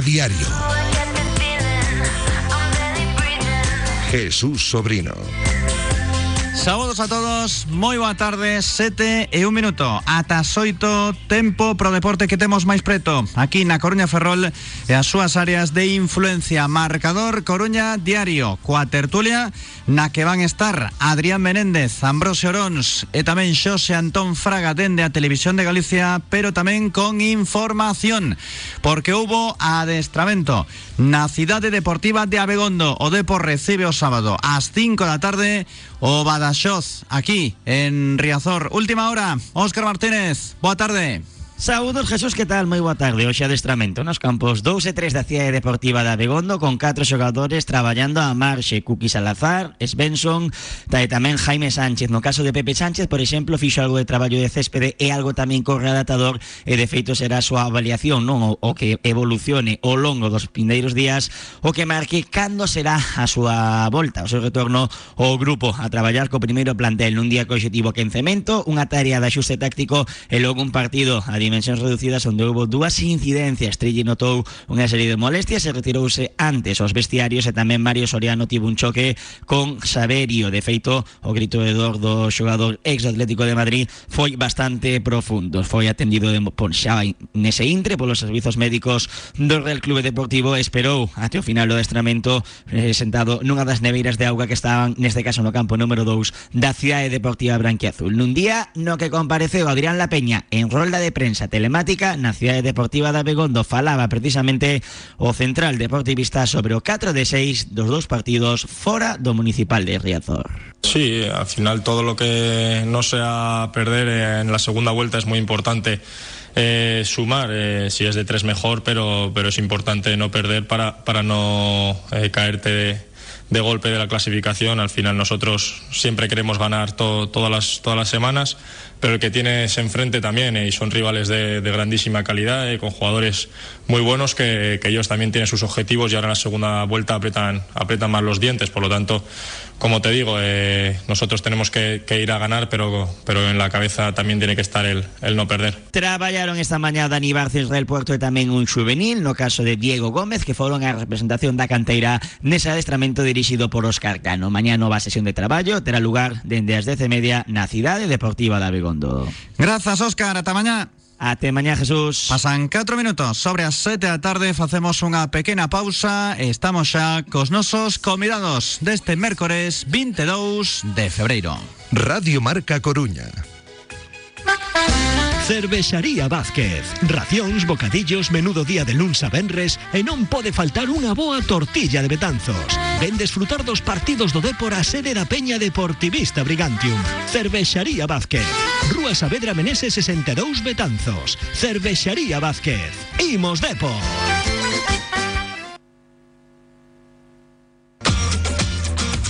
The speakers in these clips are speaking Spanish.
Diario. Jesús Sobrino. Saludos a todos, moi boa tarde, sete e un minuto Ata tempo pro deporte que temos máis preto Aquí na Coruña Ferrol as súas áreas de influencia Marcador Coruña Diario Coa tertulia na que van estar Adrián Menéndez, Ambrosio Orons E tamén Xose Antón Fraga dende a Televisión de Galicia Pero tamén con información Porque hubo adestramento na cidade deportiva de Abegondo O Depor recibe o sábado ás 5 da tarde o Badaxoz, aquí en Riazor. Última hora, Óscar Martínez, boa tarde. Saúdos, Jesús, que tal? Moi boa tarde. Hoxe adestramento nos campos 2 e 3 da Cidade Deportiva da Begondo con catro xogadores traballando a marxe. Cuqui Salazar, Svensson, e tamén Jaime Sánchez. No caso de Pepe Sánchez, por exemplo, fixo algo de traballo de céspede e algo tamén co redactador e de feito será a súa avaliación, non? O, o que evolucione ao longo dos pindeiros días o que marque cando será a súa volta, o seu retorno ao grupo a traballar co primeiro plantel nun día co objetivo quencemento, unha tarea de axuste táctico e logo un partido a dimensións reducidas onde houve dúas incidencias. Trilli notou unha serie de molestias e retirouse antes aos vestiarios e tamén Mario Soriano tivo un choque con Saberio. De feito, o grito de dor do xogador ex Atlético de Madrid foi bastante profundo. Foi atendido de, por xa nese intre polos servizos médicos do Real Clube Deportivo esperou até o final do adestramento eh, sentado nunha das neveiras de auga que estaban neste caso no campo número 2 da Cidade Deportiva Branquiazul. Nun día no que compareceu Adrián La Peña en rolda de prensa prensa telemática na Cidade Deportiva da Begondo falaba precisamente o central deportivista sobre o 4 de 6 dos dous partidos fora do municipal de Riazor. Sí, al final todo lo que no sea perder en la segunda vuelta es muy importante. Eh, sumar, eh, si es de tres mejor, pero, pero es importante no perder para, para no eh, caerte de, de golpe de la clasificación. Al final nosotros siempre queremos ganar to, todas, las, todas las semanas pero el que tienes enfrente también, eh, y son rivales de, de grandísima calidad, eh, con jugadores muy buenos que, que, ellos también tienen sus objetivos y ahora en la segunda vuelta apretan, apretan más los dientes. Por lo tanto, como te digo, eh, nosotros tenemos que, que, ir a ganar, pero, pero en la cabeza también tiene que estar el, el no perder. Traballaron esta mañá Dani Barces del Puerto e tamén un juvenil, no caso de Diego Gómez, que foron a representación da canteira nese adestramento dirixido por Óscar Cano. Mañá nova sesión de traballo terá lugar dende as 10 e media na cidade deportiva da Begondo. Grazas, Óscar. Ata mañá. Até mañá, Jesús. Pasan 4 minutos sobre as 7 da tarde Facemos unha pequena pausa Estamos xa cos nosos convidados Deste mércores 22 de febreiro Radio Marca Coruña Cervexaría Vázquez. Racións, bocadillos, menudo día de luns a venres e non pode faltar unha boa tortilla de Betanzos. Ven desfrutar dos partidos do Dépor a sede da Peña Deportivista Brigantium. Cervexaría Vázquez. Rúa Saavedra Menese 62 Betanzos. Cervexaría Vázquez. Imos Depor.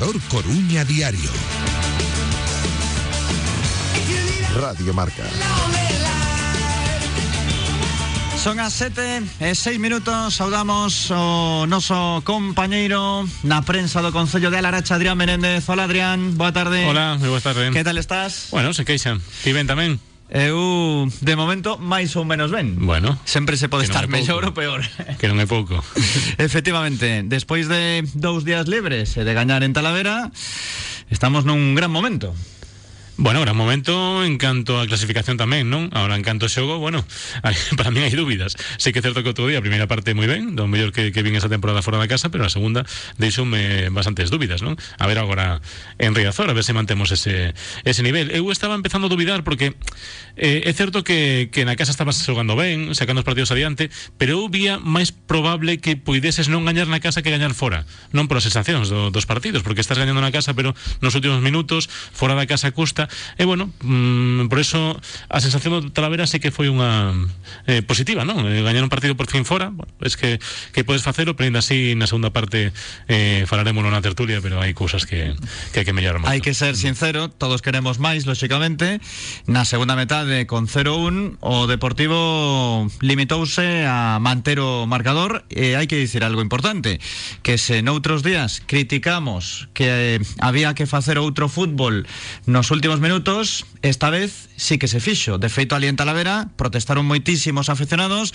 Marcador Coruña Diario. Radio Marca. Son as 7 e 6 minutos Saudamos o noso compañeiro Na prensa do Concello de Alaracha Adrián Menéndez Hola Adrián, boa tarde Hola, moi boa tarde. Que tal estás? Bueno, se queixan. Ti ben tamén? Eu, de momento, máis ou menos ben. Bueno, Sempre se pode estar mellor ou peor. Que non é pouco. Efectivamente, despois de dous días libres e de gañar en Talavera Estamos nun gran momento Bueno, gran momento en canto a clasificación tamén, non? Ahora en canto ao xogo, bueno, para mí hai dúbidas. Sei que é certo que outro día a primeira parte moi ben, do mellor que, que vin esa temporada fora da casa, pero a segunda deixoume bastantes dúbidas, non? A ver agora en Riazor, a ver se mantemos ese, ese nivel. Eu estaba empezando a dubidar porque eh, é certo que, que na casa estabas xogando ben, sacando os partidos adiante, pero eu vía máis probable que puideses non gañar na casa que gañar fora. Non polas sensacións do, dos partidos, porque estás gañando na casa, pero nos últimos minutos, fora da casa custa, e bueno, mm, por eso a sensación do Talavera sí que foi unha eh, positiva, non? Eh, gañar un partido por fin fora, bueno, es que, que podes facelo, pero ainda así na segunda parte eh, falaremos na tertulia, pero hai cousas que, que hai que mellorar moito. Hai que ser sincero, todos queremos máis, lóxicamente. Na segunda metade con 0-1, o Deportivo limitouse a manter o marcador e hai que dicir algo importante, que se noutros días criticamos que eh, había que facer outro fútbol nos últimos minutos, esta vez sí que se fixo. De feito, ali en Talavera protestaron moitísimos aficionados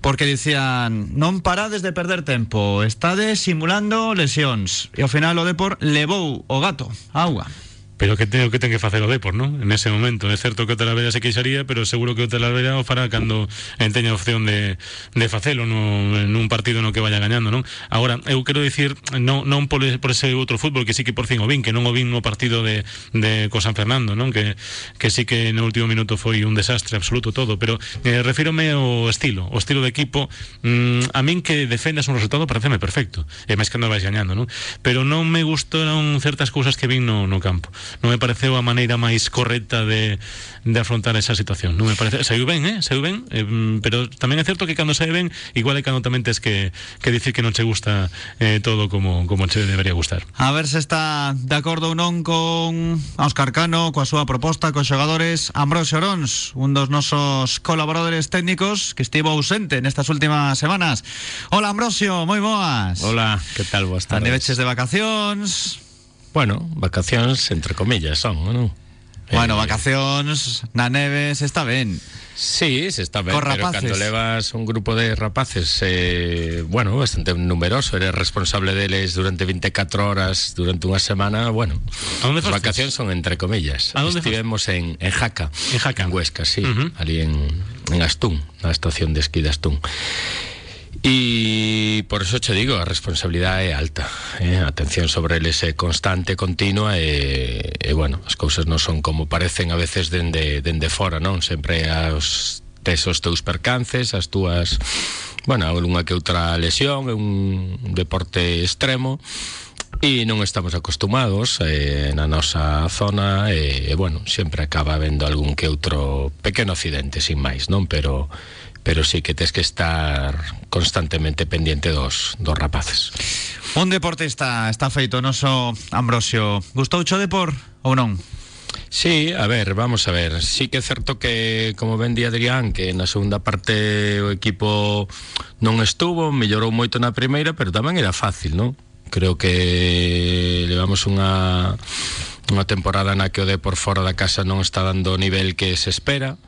porque dicían non parades de perder tempo, estades simulando lesións. E ao final o Depor levou o gato, a auga. Pero que ten, que ten que facer o Depor, non? En ese momento, é certo que o Talavera se queixaría, pero seguro que o Talavera o fará cando en teña opción de, de facelo no, nun partido no que vaya gañando, non? Agora, eu quero dicir, non, non por, por ese outro fútbol que sí que por fin o vin, que non o vin no partido de, de co San Fernando, non? Que, que sí que no último minuto foi un desastre absoluto todo, pero eh, refírome ao estilo, o estilo de equipo, mm, a min que defendas un resultado pareceme perfecto, e máis cando vais gañando, non? Pero non me gustaron certas cousas que vin no, no campo non me pareceu a maneira máis correcta de, de afrontar esa situación. Non me parece, saiu ben, eh? Saiu ben, eh, mm, pero tamén é certo que cando sae ben, igual é cando tamén tes que, que dicir que non che gusta eh, todo como, como che debería gustar. A ver se está de acordo ou non con Óscar Cano, coa súa proposta cos xogadores Ambrosio Orons, un dos nosos colaboradores técnicos que estivo ausente nestas últimas semanas. Hola Ambrosio, moi boas. Hola, que tal? Boas tardes. Andeveches de vacacións. Bueno, vacacións entre comillas son, non? Bueno, Eh, vacacións na neves está ben. Sí, se está ben, Con pero rapaces. cando levas un grupo de rapaces eh, bueno, bastante numeroso, eres responsable deles durante 24 horas durante unha semana, bueno, A fostes? vacacións son entre comillas. A onde Estivemos en, en Jaca, En Jaca. en Huesca, sí, ali en, en Astún, na estación de esquí de Astún. E por eso che digo, a responsabilidade é alta eh? A atención sobre eles é eh, constante, continua eh, E, e bueno, as cousas non son como parecen a veces dende, dende fora, non? Sempre as tes os teus percances, as túas bueno, unha que outra lesión, é un deporte extremo e non estamos acostumados eh, na nosa zona e, e bueno, sempre acaba habendo algún que outro pequeno accidente, sin máis, non? Pero pero sí que tes que estar constantemente pendiente dos, dos rapaces. Un deportista está feito, noso Ambrosio. Gustoucho de por ou non? Sí, a ver, vamos a ver. Sí que é certo que, como ben di Adrián, que na segunda parte o equipo non estuvo, mellorou moito na primeira, pero tamén era fácil, non? Creo que levamos unha unha temporada na que o de por fora da casa non está dando o nivel que se espera.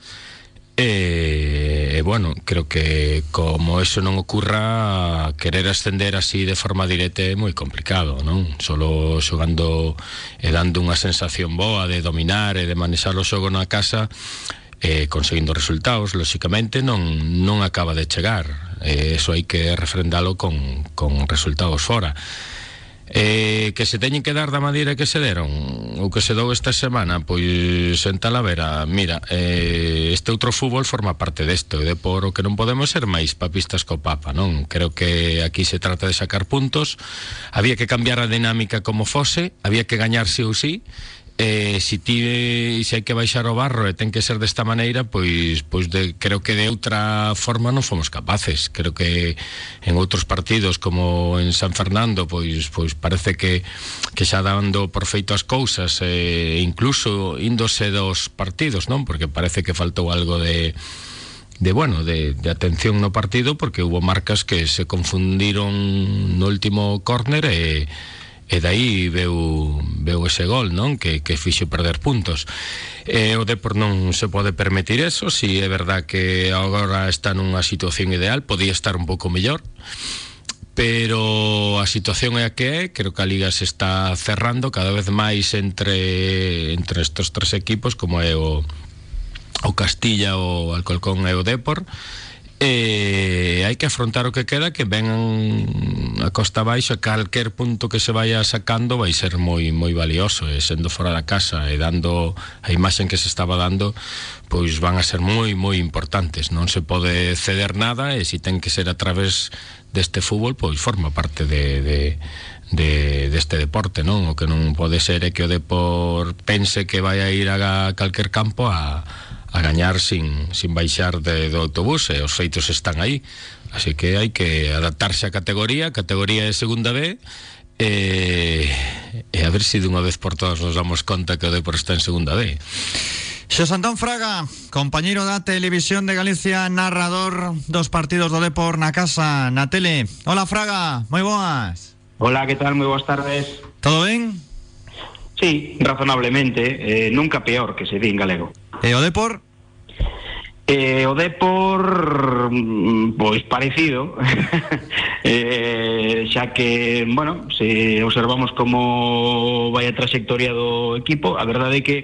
E, e bueno, creo que como eso non ocurra querer ascender así de forma directa é moi complicado, non? Solo xogando e dando unha sensación boa de dominar e de manexar o xogo na casa eh, conseguindo resultados, lóxicamente non, non acaba de chegar. Eh, eso hai que refrendalo con, con resultados fora. eh, que se teñen que dar da maneira que se deron? Ou que se dou esta semana? Pois en Talavera mira, eh, este outro fútbol forma parte desto e de por o que non podemos ser máis papistas co Papa non? Creo que aquí se trata de sacar puntos. Había que cambiar a dinámica como fose había que gañar sí ou sí eh, si ti se hai que baixar o barro e ten que ser desta maneira pois pois de, creo que de outra forma non fomos capaces. Creo que en outros partidos como en San Fernando pois pois parece que que xa dando por feito as cousas e eh, incluso índose dos partidos non porque parece que faltou algo de de bueno, de, de atención no partido porque hubo marcas que se confundiron no último córner e e aí veu, veu ese gol non? Que, que fixo perder puntos. E o Depor non se pode permitir eso si é verdad que agora está nunha situación ideal podía estar un pouco mellor pero a situación é a que é, creo que a liga se está cerrando cada vez máis entre entre estos tres equipos como é o o Castilla, o Alcolcón e o Depor e hai que afrontar o que queda que ven a costa baixa calquer punto que se vaya sacando vai ser moi moi valioso e sendo fora da casa e dando a imaxen que se estaba dando pois van a ser moi moi importantes non se pode ceder nada e se ten que ser a través deste fútbol pois forma parte de, de de, deste deporte, non? O que non pode ser é que o Depor pense que vai a ir a calquer campo a, a gañar sin, sin baixar de, do autobús e os feitos están aí así que hai que adaptarse á categoría categoría de segunda B e, e a ver se si dunha vez por todas nos damos conta que o Depor está en segunda B Xos Antón Fraga, compañeiro da Televisión de Galicia, narrador dos partidos do Depor na casa, na tele. Hola Fraga, moi boas. Hola, que tal? Moi boas tardes. Todo ben? Sí, razonablemente, eh, nunca peor que se di en galego. E o Depor? Eh, o Depor mm, pois parecido eh, xa que bueno, se observamos como vai a trayectoria do equipo a verdade é que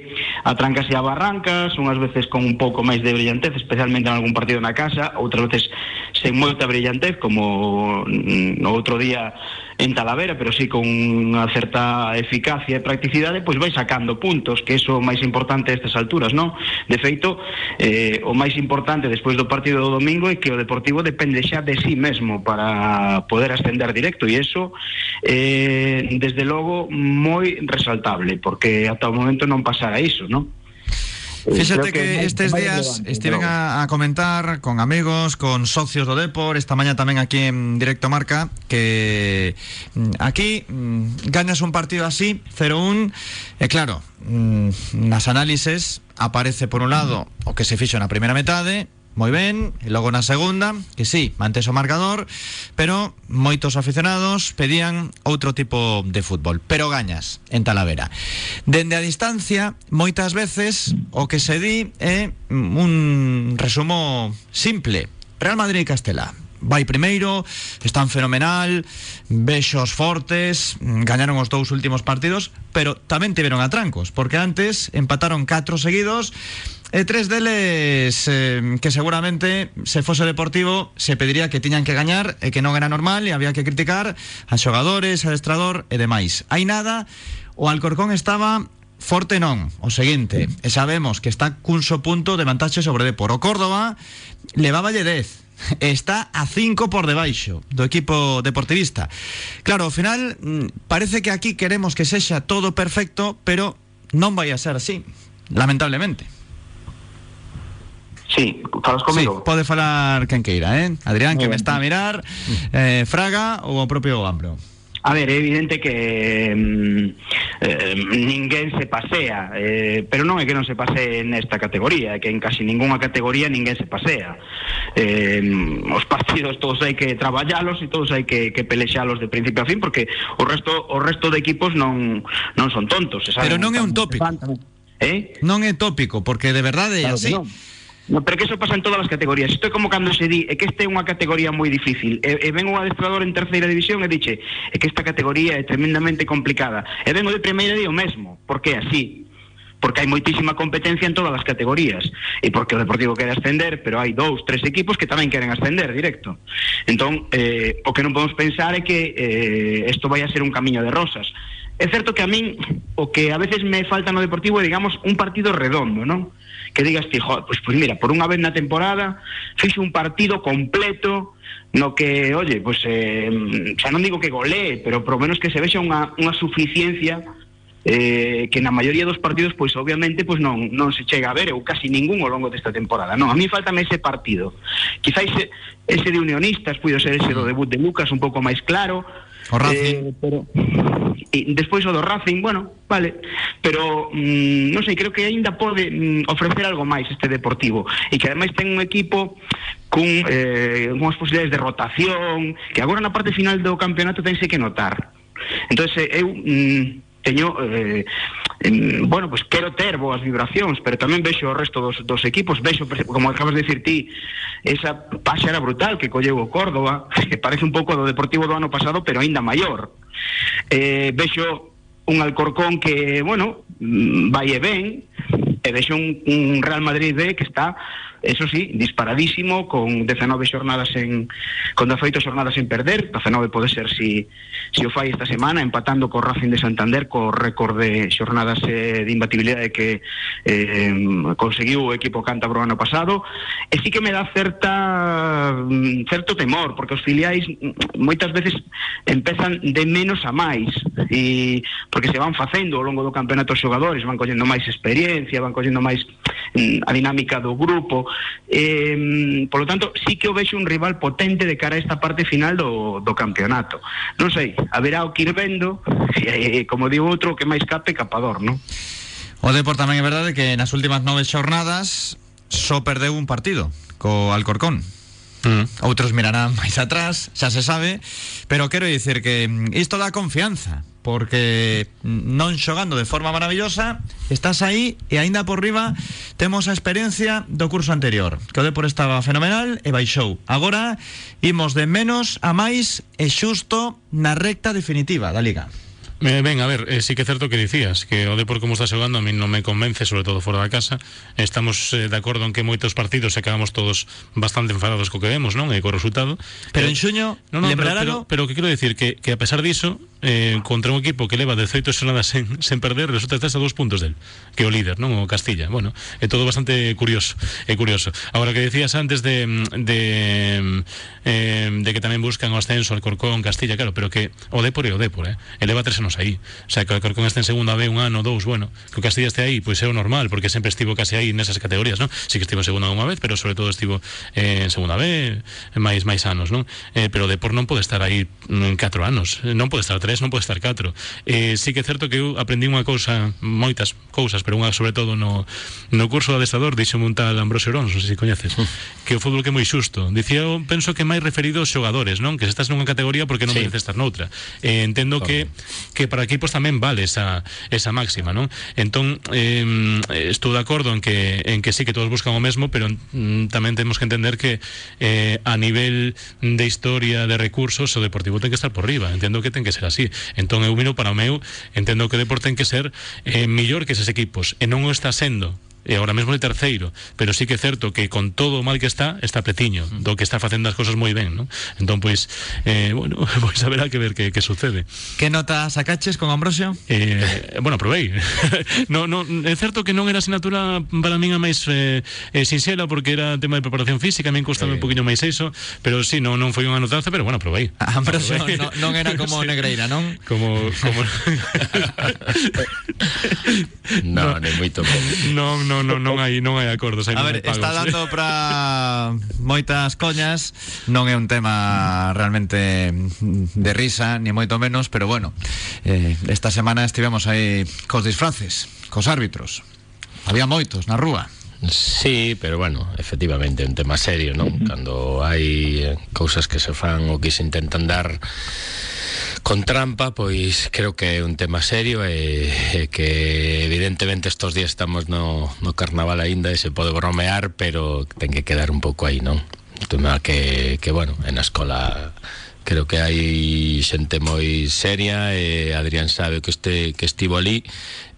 atrancase a barrancas unhas veces con un pouco máis de brillantez especialmente en algún partido na casa outras veces sen moita brillantez como no outro día en Talavera, pero sí con unha certa eficacia e practicidade, pois vai sacando puntos, que é o máis importante a estas alturas, non? De feito, eh, o máis importante despois do partido do domingo é que o Deportivo depende xa de sí mesmo para poder ascender directo e eso eh, desde logo moi resaltable, porque ata o momento non pasara iso, non? Fíxate que, que estes días estiven a, a comentar con amigos, con socios do Depor, esta maña tamén aquí en Directo Marca, que mm, aquí mm, gañas un partido así, 0-1, e claro, mm, nas análises aparece por un lado o que se fixo na primeira metade, moi ben, e logo na segunda, que sí, mantes o marcador, pero moitos aficionados pedían outro tipo de fútbol, pero gañas en Talavera. Dende a distancia, moitas veces o que se di un resumo simple. Real Madrid e Castela vai primeiro, están fenomenal, vexos fortes, gañaron os dous últimos partidos, pero tamén tiveron atrancos, porque antes empataron catro seguidos E tres deles eh, que seguramente se fose deportivo se pediría que tiñan que gañar e que non era normal e había que criticar a xogadores, adestrador e demais. Hai nada, o Alcorcón estaba forte non, o seguinte, e sabemos que está cun só punto de vantaxe sobre Depor. O Córdoba levaba 10, está a 5 por debaixo do equipo deportivista. Claro, ao final mm, parece que aquí queremos que sexa todo perfecto, pero non vai a ser así, lamentablemente. Sí, falas comigo? Sí, pode falar quen queira, eh? Adrián, que me está a mirar, eh, Fraga ou o propio Gambro. A ver, é evidente que mm, eh, ninguén se pasea, eh, pero non é que non se pasee nesta categoría, é que en casi ninguna categoría ninguén se pasea. Eh, os partidos todos hai que traballalos e todos hai que, que pelexalos de principio a fin, porque o resto o resto de equipos non non son tontos. Se pero non é un tópico. Eh? Non é tópico, porque de verdade é claro así. No, pero que eso pasa en todas as categorías. Isto é como cando se di é que esta é unha categoría moi difícil. E, e un adestrador en terceira división e diche é que esta categoría é tremendamente complicada. E ven o de primeira di o mesmo, porque así. porque hai moitísima competencia en todas as categorías e porque o Deportivo quere ascender, pero hai dous, tres equipos que tamén queren ascender directo. Entón, eh, o que non podemos pensar é que eh, isto vai a ser un camiño de rosas. É certo que a min o que a veces me falta no Deportivo é, digamos, un partido redondo, non? Que digas ti, joder, pues, pues mira, por unha vez na temporada fixe un partido completo no que, oye, pues eh, xa non digo que golee, pero por lo menos que se vexa unha, unha suficiencia eh, que na maioría dos partidos pois obviamente pois non non se chega a ver ou casi ningún ao longo desta temporada. Non, a mí faltame ese partido. Quizás ese, ese de unionistas puido ser ese do debut de Lucas un pouco máis claro. O Racing. Eh, pero e despois o do Racing, bueno, vale, pero mm, non sei, creo que aínda pode mm, ofrecer algo máis este Deportivo e que ademais ten un equipo cun eh, unhas posibilidades de rotación que agora na parte final do campeonato tense que notar. Entonces eu mm, teño eh, en, bueno, pues quero ter boas vibracións, pero tamén vexo o resto dos, dos equipos, vexo, como acabas de decir ti, esa era brutal que colleu o Córdoba, que parece un pouco do Deportivo do ano pasado, pero aínda maior. Eh, vexo un Alcorcón que, bueno, mm, vai e ben, e un, un Real Madrid B que está eso sí, disparadísimo, con 19 xornadas en con 18 xornadas en perder, 19 pode ser si, si o fai esta semana, empatando co Racing de Santander, co récord de xornadas eh, de imbatibilidade que eh, conseguiu o equipo cántabro ano pasado, e sí que me dá certa mm, certo temor, porque os filiais mm, moitas veces empezan de menos a máis, e porque se van facendo ao longo do campeonato os xogadores, van collendo máis experiencia, van collendo máis a dinámica do grupo, eh, polo tanto, sí que o vexo un rival potente de cara a esta parte final do, do campeonato. Non sei, haberá o que ir vendo, e, como digo outro, que máis cape capador, non? O Depor tamén é verdade que nas últimas nove xornadas só perdeu un partido co Alcorcón. Mm. Outros mirarán máis atrás, xa se sabe, pero quero dicir que mm, isto dá confianza porque non xogando de forma maravillosa estás aí e aínda por riba temos a experiencia do curso anterior. Que o Depor estaba fenomenal e baixou. Agora imos de menos a máis e xusto na recta definitiva da Liga Eh, ben, a ver, eh, sí que é certo que dicías que o Depor como está xogando a mí non me convence, sobre todo fora da casa. Estamos eh, de acordo en que moitos partidos acabamos todos bastante enfadados co que vemos, non? E co resultado. Pero en xuño, no, no, pero, pero, pero que quero decir que, que a pesar diso, eh, contra un equipo que leva 18 xornadas sen, sen perder, resulta estás a dos puntos del, que o líder, non? O Castilla. Bueno, é todo bastante curioso, é curioso. Agora que decías antes de de eh, de que tamén buscan o ascenso al Corcón, Castilla, claro, pero que o Depor é o Depor, eh? Eleva tres anos anos aí. O sea, que o Alcorcón este en segunda B un ano, dous, bueno, que o Castilla este aí, pois é o normal, porque sempre estivo case aí nesas categorías, non? Si que estivo en segunda unha vez, pero sobre todo estivo eh, en segunda B, máis máis anos, non? Eh, pero o Depor non pode estar aí en 4 anos, non pode estar 3, non pode estar 4. Eh, sí que é certo que eu aprendi unha cousa, moitas cousas, pero unha sobre todo no, no curso de adestador, dixo un tal Ambrosio Orón, non sei se coñeces, que o fútbol que é moi xusto. Dicía, eu penso que máis referido aos xogadores, non? Que se estás nunha categoría porque non sí. mereces estar noutra. Eh, entendo que, que para equipos tamén vale esa, esa máxima, non? Entón, eh, de acordo en que, en que sí que todos buscan o mesmo, pero mm, tamén temos que entender que eh, a nivel de historia de recursos o Deportivo ten que estar por riba, entendo que ten que ser así. Entón eu para o meu, entendo que o Deportivo ten que ser eh, millor que eses equipos, e non o está sendo e agora mesmo é terceiro, pero sí que é certo que con todo o mal que está, está petiño do que está facendo as cosas moi ben, non? Entón, pois, eh, bueno, pois haberá que ver que, que sucede. Que nota sacaches con Ambrosio? Eh, bueno, probei. no, no, é certo que non era asignatura para min a máis eh, eh, sinxela porque era tema de preparación física, a min costame eh. un poquinho máis iso, pero sí, non, non foi unha notanza, pero bueno, probei. Ambrosio probei. non, non era como sí. Negreira, non? Como... como... no, no, non moito Non, non, non, non, non hai non hai acordos, hai A ver, pagos. está dando para moitas coñas, non é un tema realmente de risa, ni moito menos, pero bueno, eh, esta semana estivemos aí cos disfraces, cos árbitros. Había moitos na rúa. Sí, pero bueno, efectivamente é un tema serio, non? Cando hai eh, cousas que se fan ou que se intentan dar con trampa, pois creo que é un tema serio e, e que evidentemente estos días estamos no, no carnaval aínda e se pode bromear, pero ten que quedar un pouco aí? Un tema que, que bueno, en a escola creo que hai xente moi seria Adrián sabe que este que estivo ali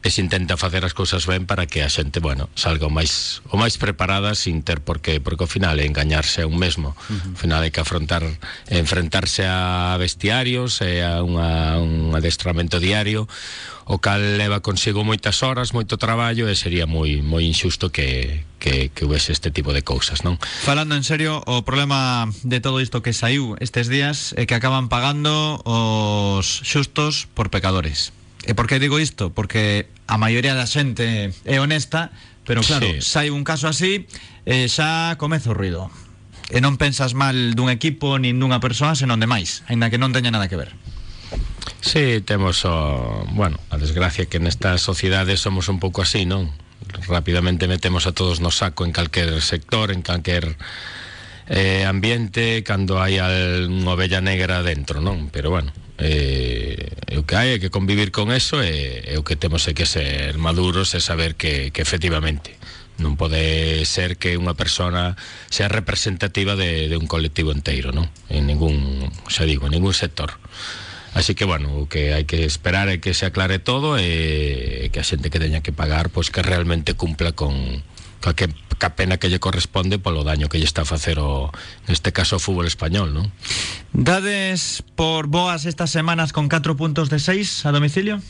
e se intenta facer as cousas ben para que a xente, bueno, salga o máis o máis preparada sin ter por que porque ao final é engañarse a un mesmo. Uh -huh. Ao final hai que afrontar enfrentarse a bestiarios, e a unha, un adestramento diario, o cal leva consigo moitas horas, moito traballo e sería moi moi injusto que que que houvese este tipo de cousas, non? Falando en serio, o problema de todo isto que saiu estes días é que acaban pagando os xustos por pecadores. E por que digo isto? Porque a maioría da xente é honesta, pero claro, sí. sai un caso así, eh, xa comeza o ruido. E non pensas mal dun equipo nin dunha persoa, senón de máis, aínda que non teña nada que ver. Sí, temos o, bueno, a desgracia que nesta sociedade somos un pouco así, non? Rapidamente metemos a todos no saco en calquer sector, en calquer eh, ambiente cando hai unha ovella negra dentro, non? Pero bueno, eh, o que hai é que convivir con eso e, e o que temos é que ser maduros e saber que, que efectivamente non pode ser que unha persona sea representativa de, de un colectivo inteiro, non? En ningún, xa digo, en ningún sector. Así que, bueno, o que hai que esperar é que se aclare todo e que a xente que teña que pagar, pois pues, que realmente cumpla con, ca que ca pena que lle corresponde polo daño que lle está a facer o neste caso o fútbol español, non? Dades por boas estas semanas con 4 puntos de 6 a domicilio?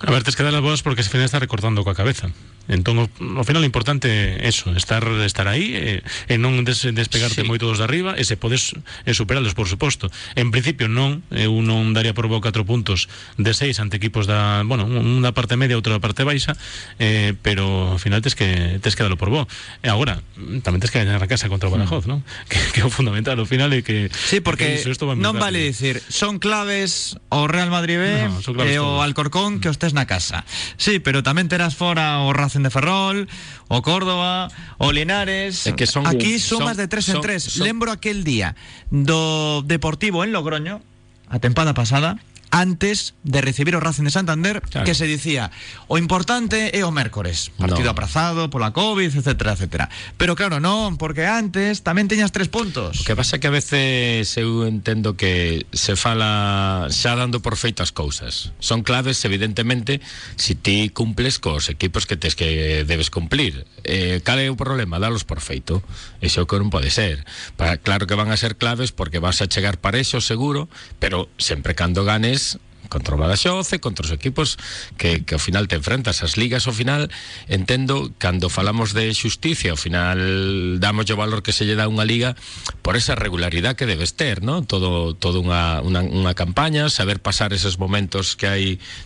A ver, tes que dar as boas porque se final está recortando coa cabeza. Entón, ao final o importante é eso, estar estar aí e, e non des, despegarte sí. moito dos de arriba e se podes e superalos, por suposto. En principio non, eu non daría por bo 4 puntos de 6 ante equipos da, bueno, unha parte media, outra parte baixa, eh, pero ao final tes que tes que dalo por bo. E agora, tamén tes que gañar a casa contra o Badajoz, mm. non? Que, que é o fundamental ao final é que Sí, porque que iso, non vale dicir, son claves o Real Madrid B no, e o Alcorcón que os tes na casa. Sí, pero tamén terás fora o De Ferrol, o Córdoba, o Linares. Que son, Aquí sumas son, de tres en tres. Lembro aquel día do Deportivo en Logroño, a tempada pasada, antes de recibir o Racing de Santander claro. que se dicía o importante é o mércores partido no. aprazado pola Covid, etcétera, etcétera. Pero claro, non, porque antes tamén teñas tres puntos. O que pasa que a veces eu entendo que se fala xa dando por feitas cousas. Son claves, evidentemente si ti cumples cos equipos que tes que debes cumplir. Eh, cal é o problema? Dalos por feito. Iso que non pode ser. Para, claro que van a ser claves porque vas a chegar para eso seguro pero sempre cando ganes contra o Badaxoz e contra os equipos que, que ao final te enfrentas as ligas ao final entendo cando falamos de xusticia ao final damos o valor que se lle dá unha liga por esa regularidade que debes ter ¿no? todo, todo unha, unha, unha campaña saber pasar esos momentos que hai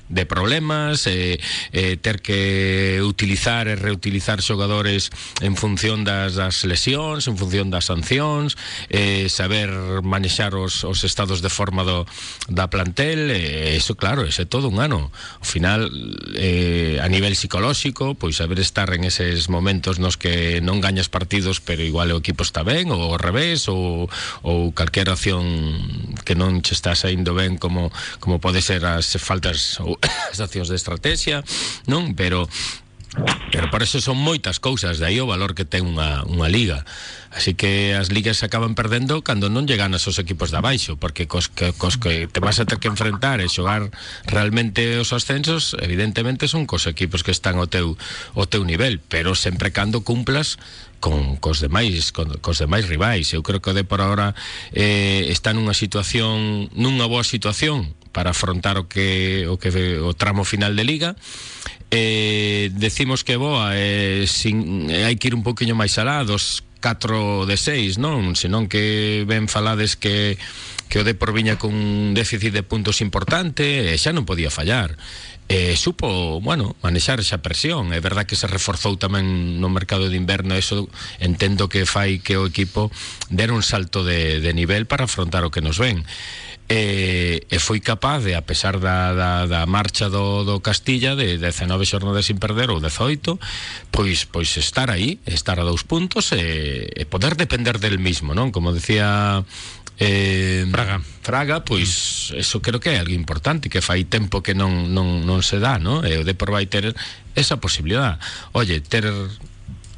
de problemas eh, eh, ter que utilizar e reutilizar xogadores en función das, das lesións en función das sancións eh, saber manexar os, os estados de forma do, da plantel eh, eso claro, ese todo un ano ao final eh, a nivel psicolóxico pois saber estar en eses momentos nos que non gañas partidos pero igual o equipo está ben ou ao revés ou, ou calquer acción que non che está saindo ben como, como pode ser as faltas ou as accións de estrategia non pero Pero para eso son moitas cousas, de aí o valor que ten unha, unha liga. Así que as ligas se acaban perdendo cando non llegan aos equipos de abaixo, porque cos que, cos que te vas a ter que enfrentar e xogar realmente os ascensos, evidentemente son cos equipos que están ao teu, ao teu nivel, pero sempre cando cumplas con cos demais con, cos demais rivais. Eu creo que o de por agora eh, está nunha situación nunha boa situación para afrontar o que o que o tramo final de liga. Eh, decimos que boa, eh, sin, eh, hai que ir un poquinho máis alá dos 4 de 6, non? Senón que ben falades que que o Depor viña con un déficit de puntos importante e xa non podía fallar. E supo, bueno, manexar esa presión. É verdad que se reforzou tamén no mercado de inverno, eso entendo que fai que o equipo der un salto de, de nivel para afrontar o que nos ven. E, e foi capaz de, a pesar da, da, da marcha do, do Castilla de 19 xornadas sin perder ou 18 pois, pois estar aí estar a dous puntos e, e poder depender del mismo non como decía eh, Fraga. Fraga, pois eso creo que é algo importante que fai tempo que non, non, non se dá no? e o Depor vai ter esa posibilidad oye, ter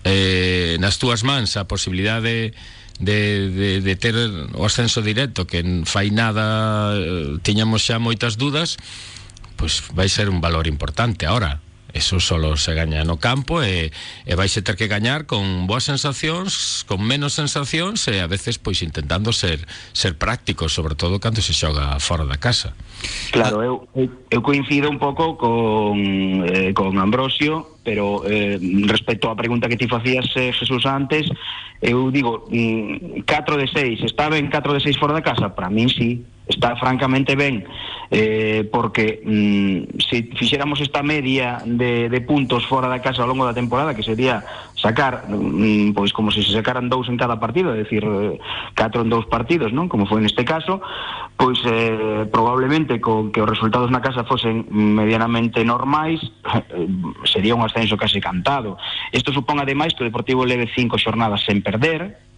eh, nas túas mans a posibilidade de de, de, de ter o ascenso directo que en fai nada eh, tiñamos xa moitas dudas pois vai ser un valor importante. Ahora Eso solo se gaña no campo e, e vaise ter que gañar con boas sensacións, con menos sensacións e a veces pois intentando ser ser prácticos, sobre todo cando se xoga fora da casa. Claro, eu, eu coincido un pouco con, eh, con Ambrosio, pero eh, respecto á pregunta que ti facías, eh, Jesús, antes, eu digo, mm, 4 de 6, está ben 4 de 6 fora da casa? Para min sí, está francamente ben eh, porque mm, se fixéramos esta media de, de puntos fora da casa ao longo da temporada que sería sacar mm, pois como se se sacaran dous en cada partido é dicir, eh, catro en dous partidos non como foi neste caso pois eh, probablemente con que os resultados na casa fosen medianamente normais eh, sería un ascenso case cantado. Isto supón ademais que o Deportivo leve cinco xornadas sen perder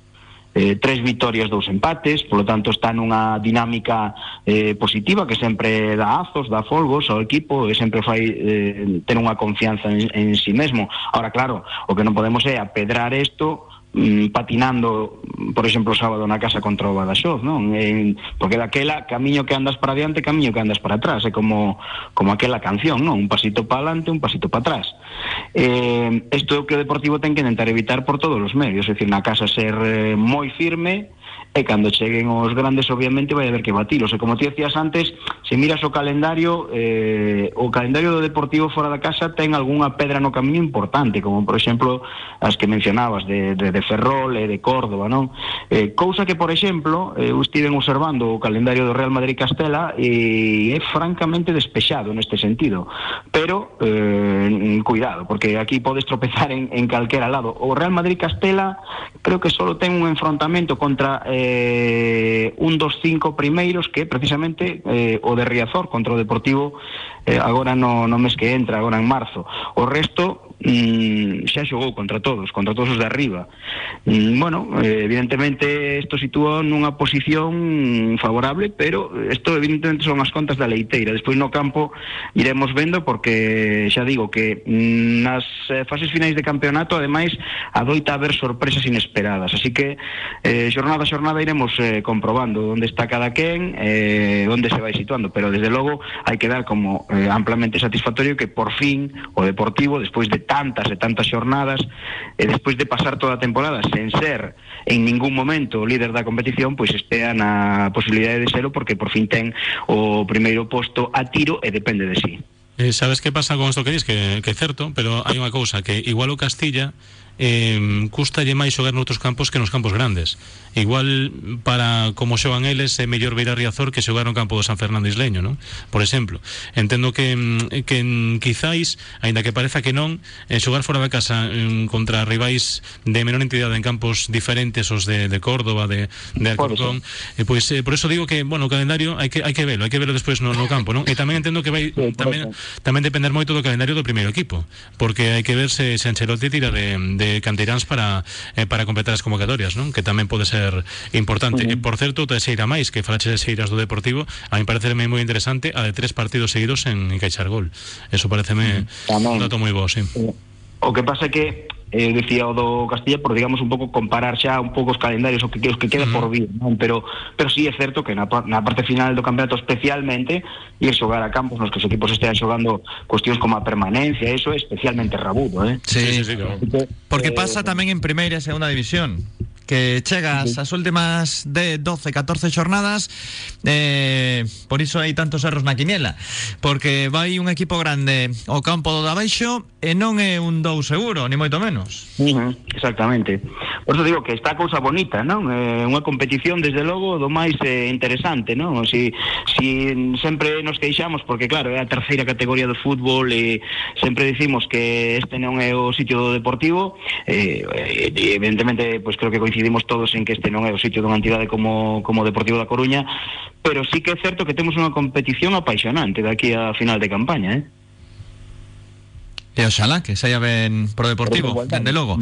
eh, tres vitorias, dous empates, polo tanto está nunha dinámica eh, positiva que sempre dá azos, dá folgos ao equipo e sempre fai eh, ter unha confianza en, si mesmo. Ahora, claro, o que non podemos é apedrar isto patinando, por exemplo, o sábado na casa contra o Badaxoz, non? En, porque daquela camiño que andas para diante, camiño que andas para atrás, é como como aquela canción, non? Un pasito para adelante, un pasito para atrás. Eh, isto é o que o Deportivo ten que intentar evitar por todos os medios, é dicir, na casa ser eh, moi firme, e cando cheguen os grandes obviamente vai haber que batilos e como ti decías antes se miras o calendario eh, o calendario do Deportivo fora da casa ten algunha pedra no camiño importante como por exemplo as que mencionabas de, de, de Ferrol e de Córdoba non? Eh, cousa que por exemplo eu estiven observando o calendario do Real Madrid Castela e é francamente despexado neste sentido. Pero eh, cuidado porque aquí podes tropezar en, en calquera lado. O Real Madrid Castela creo que solo ten un enfrontamento contra eh, eh, un dos cinco primeiros que precisamente eh, o de Riazor contra o Deportivo eh, agora no, no mes que entra, agora en marzo. O resto xa xogou contra todos, contra todos os de arriba. Mm, bueno, eh, evidentemente isto sitúa nunha posición favorable, pero isto evidentemente son as contas da leiteira. Despois no campo iremos vendo porque xa digo que mm, nas eh, fases finais de campeonato ademais adoita haber sorpresas inesperadas, así que eh, xornada a xornada iremos eh, comprobando onde está cada quen, eh, onde se vai situando, pero desde logo hai que dar como eh, amplamente satisfactorio que por fin o Deportivo despois de tantas e tantas xornadas e despois de pasar toda a temporada sen ser en ningún momento o líder da competición, pois estea na posibilidade de serlo porque por fin ten o primeiro posto a tiro e depende de sí. Eh, sabes que pasa con isto que dis? Que, que é pero hai unha cousa que igual o Castilla eh, custalle máis xogar noutros campos que nos campos grandes. Igual para como xogan eles é mellor ver a Riazor que xogar no campo do San Fernando Isleño, non? Por exemplo, entendo que que quizáis, aínda que pareza que non, eh, xogar fora da casa eh, contra rivais de menor entidade en campos diferentes os de, de Córdoba, de, de Alcorcón, eh, pois eh, por eso digo que, bueno, o calendario hai que hai que velo, hai que velo despois no, no campo, non? E tamén entendo que vai sí, tamén tamén depender moito do calendario do primeiro equipo, porque hai que ver se, se Ancelotti tira de, de de para eh, para completar as convocatorias, non? Que tamén pode ser importante. Uh -huh. E por certo, te Xeira máis que falache de Xeiras do Deportivo, a mí pareceme moi interesante a de tres partidos seguidos en, en Caixar Gol. Eso pareceme uh -huh. un dato moi bo, sí. O que pasa é que eh, decía o do Castilla por digamos un pouco comparar xa un pouco os calendarios o que os que queda uh -huh. por vir, non? Pero pero sí é certo que na, na parte final do campeonato especialmente ir xogar a campos nos que os equipos estean xogando cuestións como a permanencia, eso é especialmente rabudo, eh? Sí, sí, sí, sí claro. Porque eh, pasa tamén en primeira e segunda división que chegas sí. as últimas de 12, 14 xornadas eh, por iso hai tantos erros na quiniela porque vai un equipo grande ao campo do Dabaixo e non é un dou seguro, ni moito menos uh -huh, exactamente por eso digo que está cousa bonita non? É unha competición desde logo do máis eh, interesante non? Si, si sempre nos queixamos porque claro, é a terceira categoría do fútbol e sempre dicimos que este non é o sitio deportivo eh, evidentemente pues creo que coincide coincidimos todos en que este non é o sitio dunha entidade como, como Deportivo da Coruña, pero sí que é certo que temos unha competición apaixonante daqui a final de campaña, eh? E oxalá que saia ben pro Deportivo, dende logo.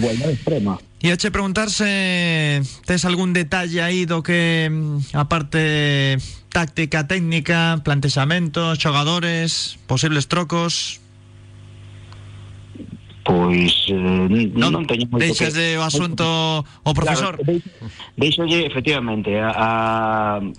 E a che preguntarse tes algún detalle aí do que a parte táctica, técnica, plantexamentos, xogadores, posibles trocos? Pois eh, non, Non, teño moito deixas que- de o asunto o profesor. Claro, deixolle efectivamente a, a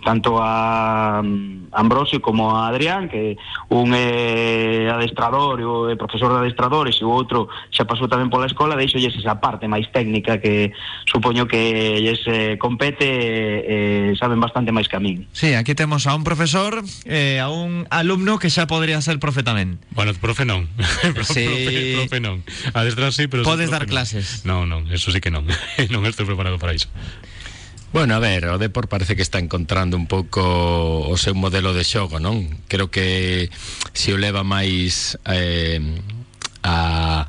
tanto a mm, Ambrosio como a Adrián que un é adestrador e o é profesor de adestradores e o outro xa pasou tamén pola escola deixolles esa parte máis técnica que supoño que lles eh, compete e eh, saben bastante máis que a min Sí, aquí temos a un profesor e a un alumno que xa podría ser profe tamén. Bueno, profe non. profe, Sí. profe, profe non. Adestrar sí, pero... Podes dar clases. Non, non, eso sí que non. non estou preparado para iso. Bueno, a ver, o Depor parece que está encontrando un pouco o seu modelo de xogo, non? Creo que se o leva máis eh, a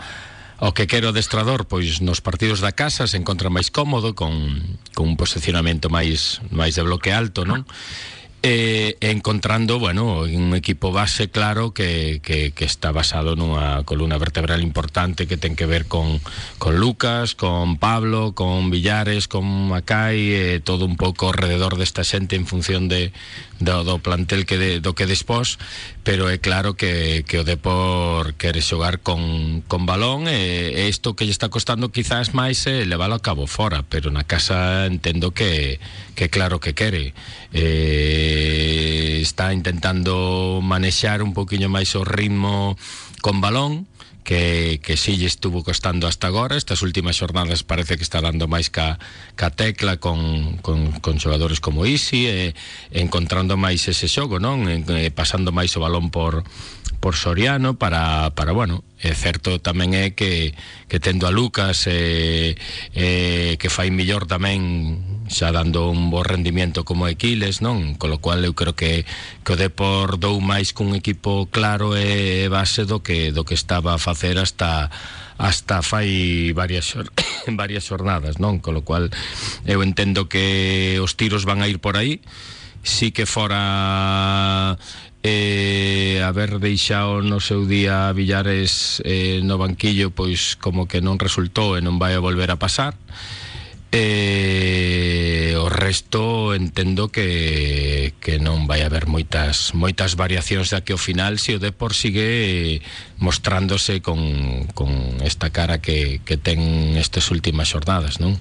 o que quero adestrador, pois nos partidos da casa se encontra máis cómodo con, con un posicionamento máis máis de bloque alto, non? E, e encontrando, bueno, un equipo base claro que, está basado nunha columna vertebral importante que ten que ver con, con Lucas, con Pablo, con Villares, con Macai, e todo un pouco alrededor desta xente en función de, plantel que de, do que pero é claro que, que o Depor quere xogar con, con balón e, que lle está costando quizás máis é leválo a cabo fora, pero na casa entendo que, que claro que quere eh, está intentando manexar un poquinho máis o ritmo con balón que, que sí lle estuvo costando hasta agora. Estas últimas xornadas parece que está dando máis ca, ca tecla con, con, con xogadores como Isi e, encontrando máis ese xogo non? E, e pasando máis o balón por por Soriano para, para bueno, é certo tamén é que, que tendo a Lucas eh, eh, que fai millor tamén xa dando un bo rendimiento como Equiles, non? Con lo cual eu creo que, que o Depor dou máis cun equipo claro e base do que, do que estaba a facer hasta hasta fai varias xor... varias xornadas, non? Con lo cual eu entendo que os tiros van a ir por aí. Si que fora eh, haber deixado no seu día Villares eh, no banquillo pois como que non resultou e non vai a volver a pasar Eh, o resto entendo que, que non vai haber moitas moitas variacións da que ao final se o Depor sigue mostrándose con, con esta cara que, que ten estas últimas xornadas, non?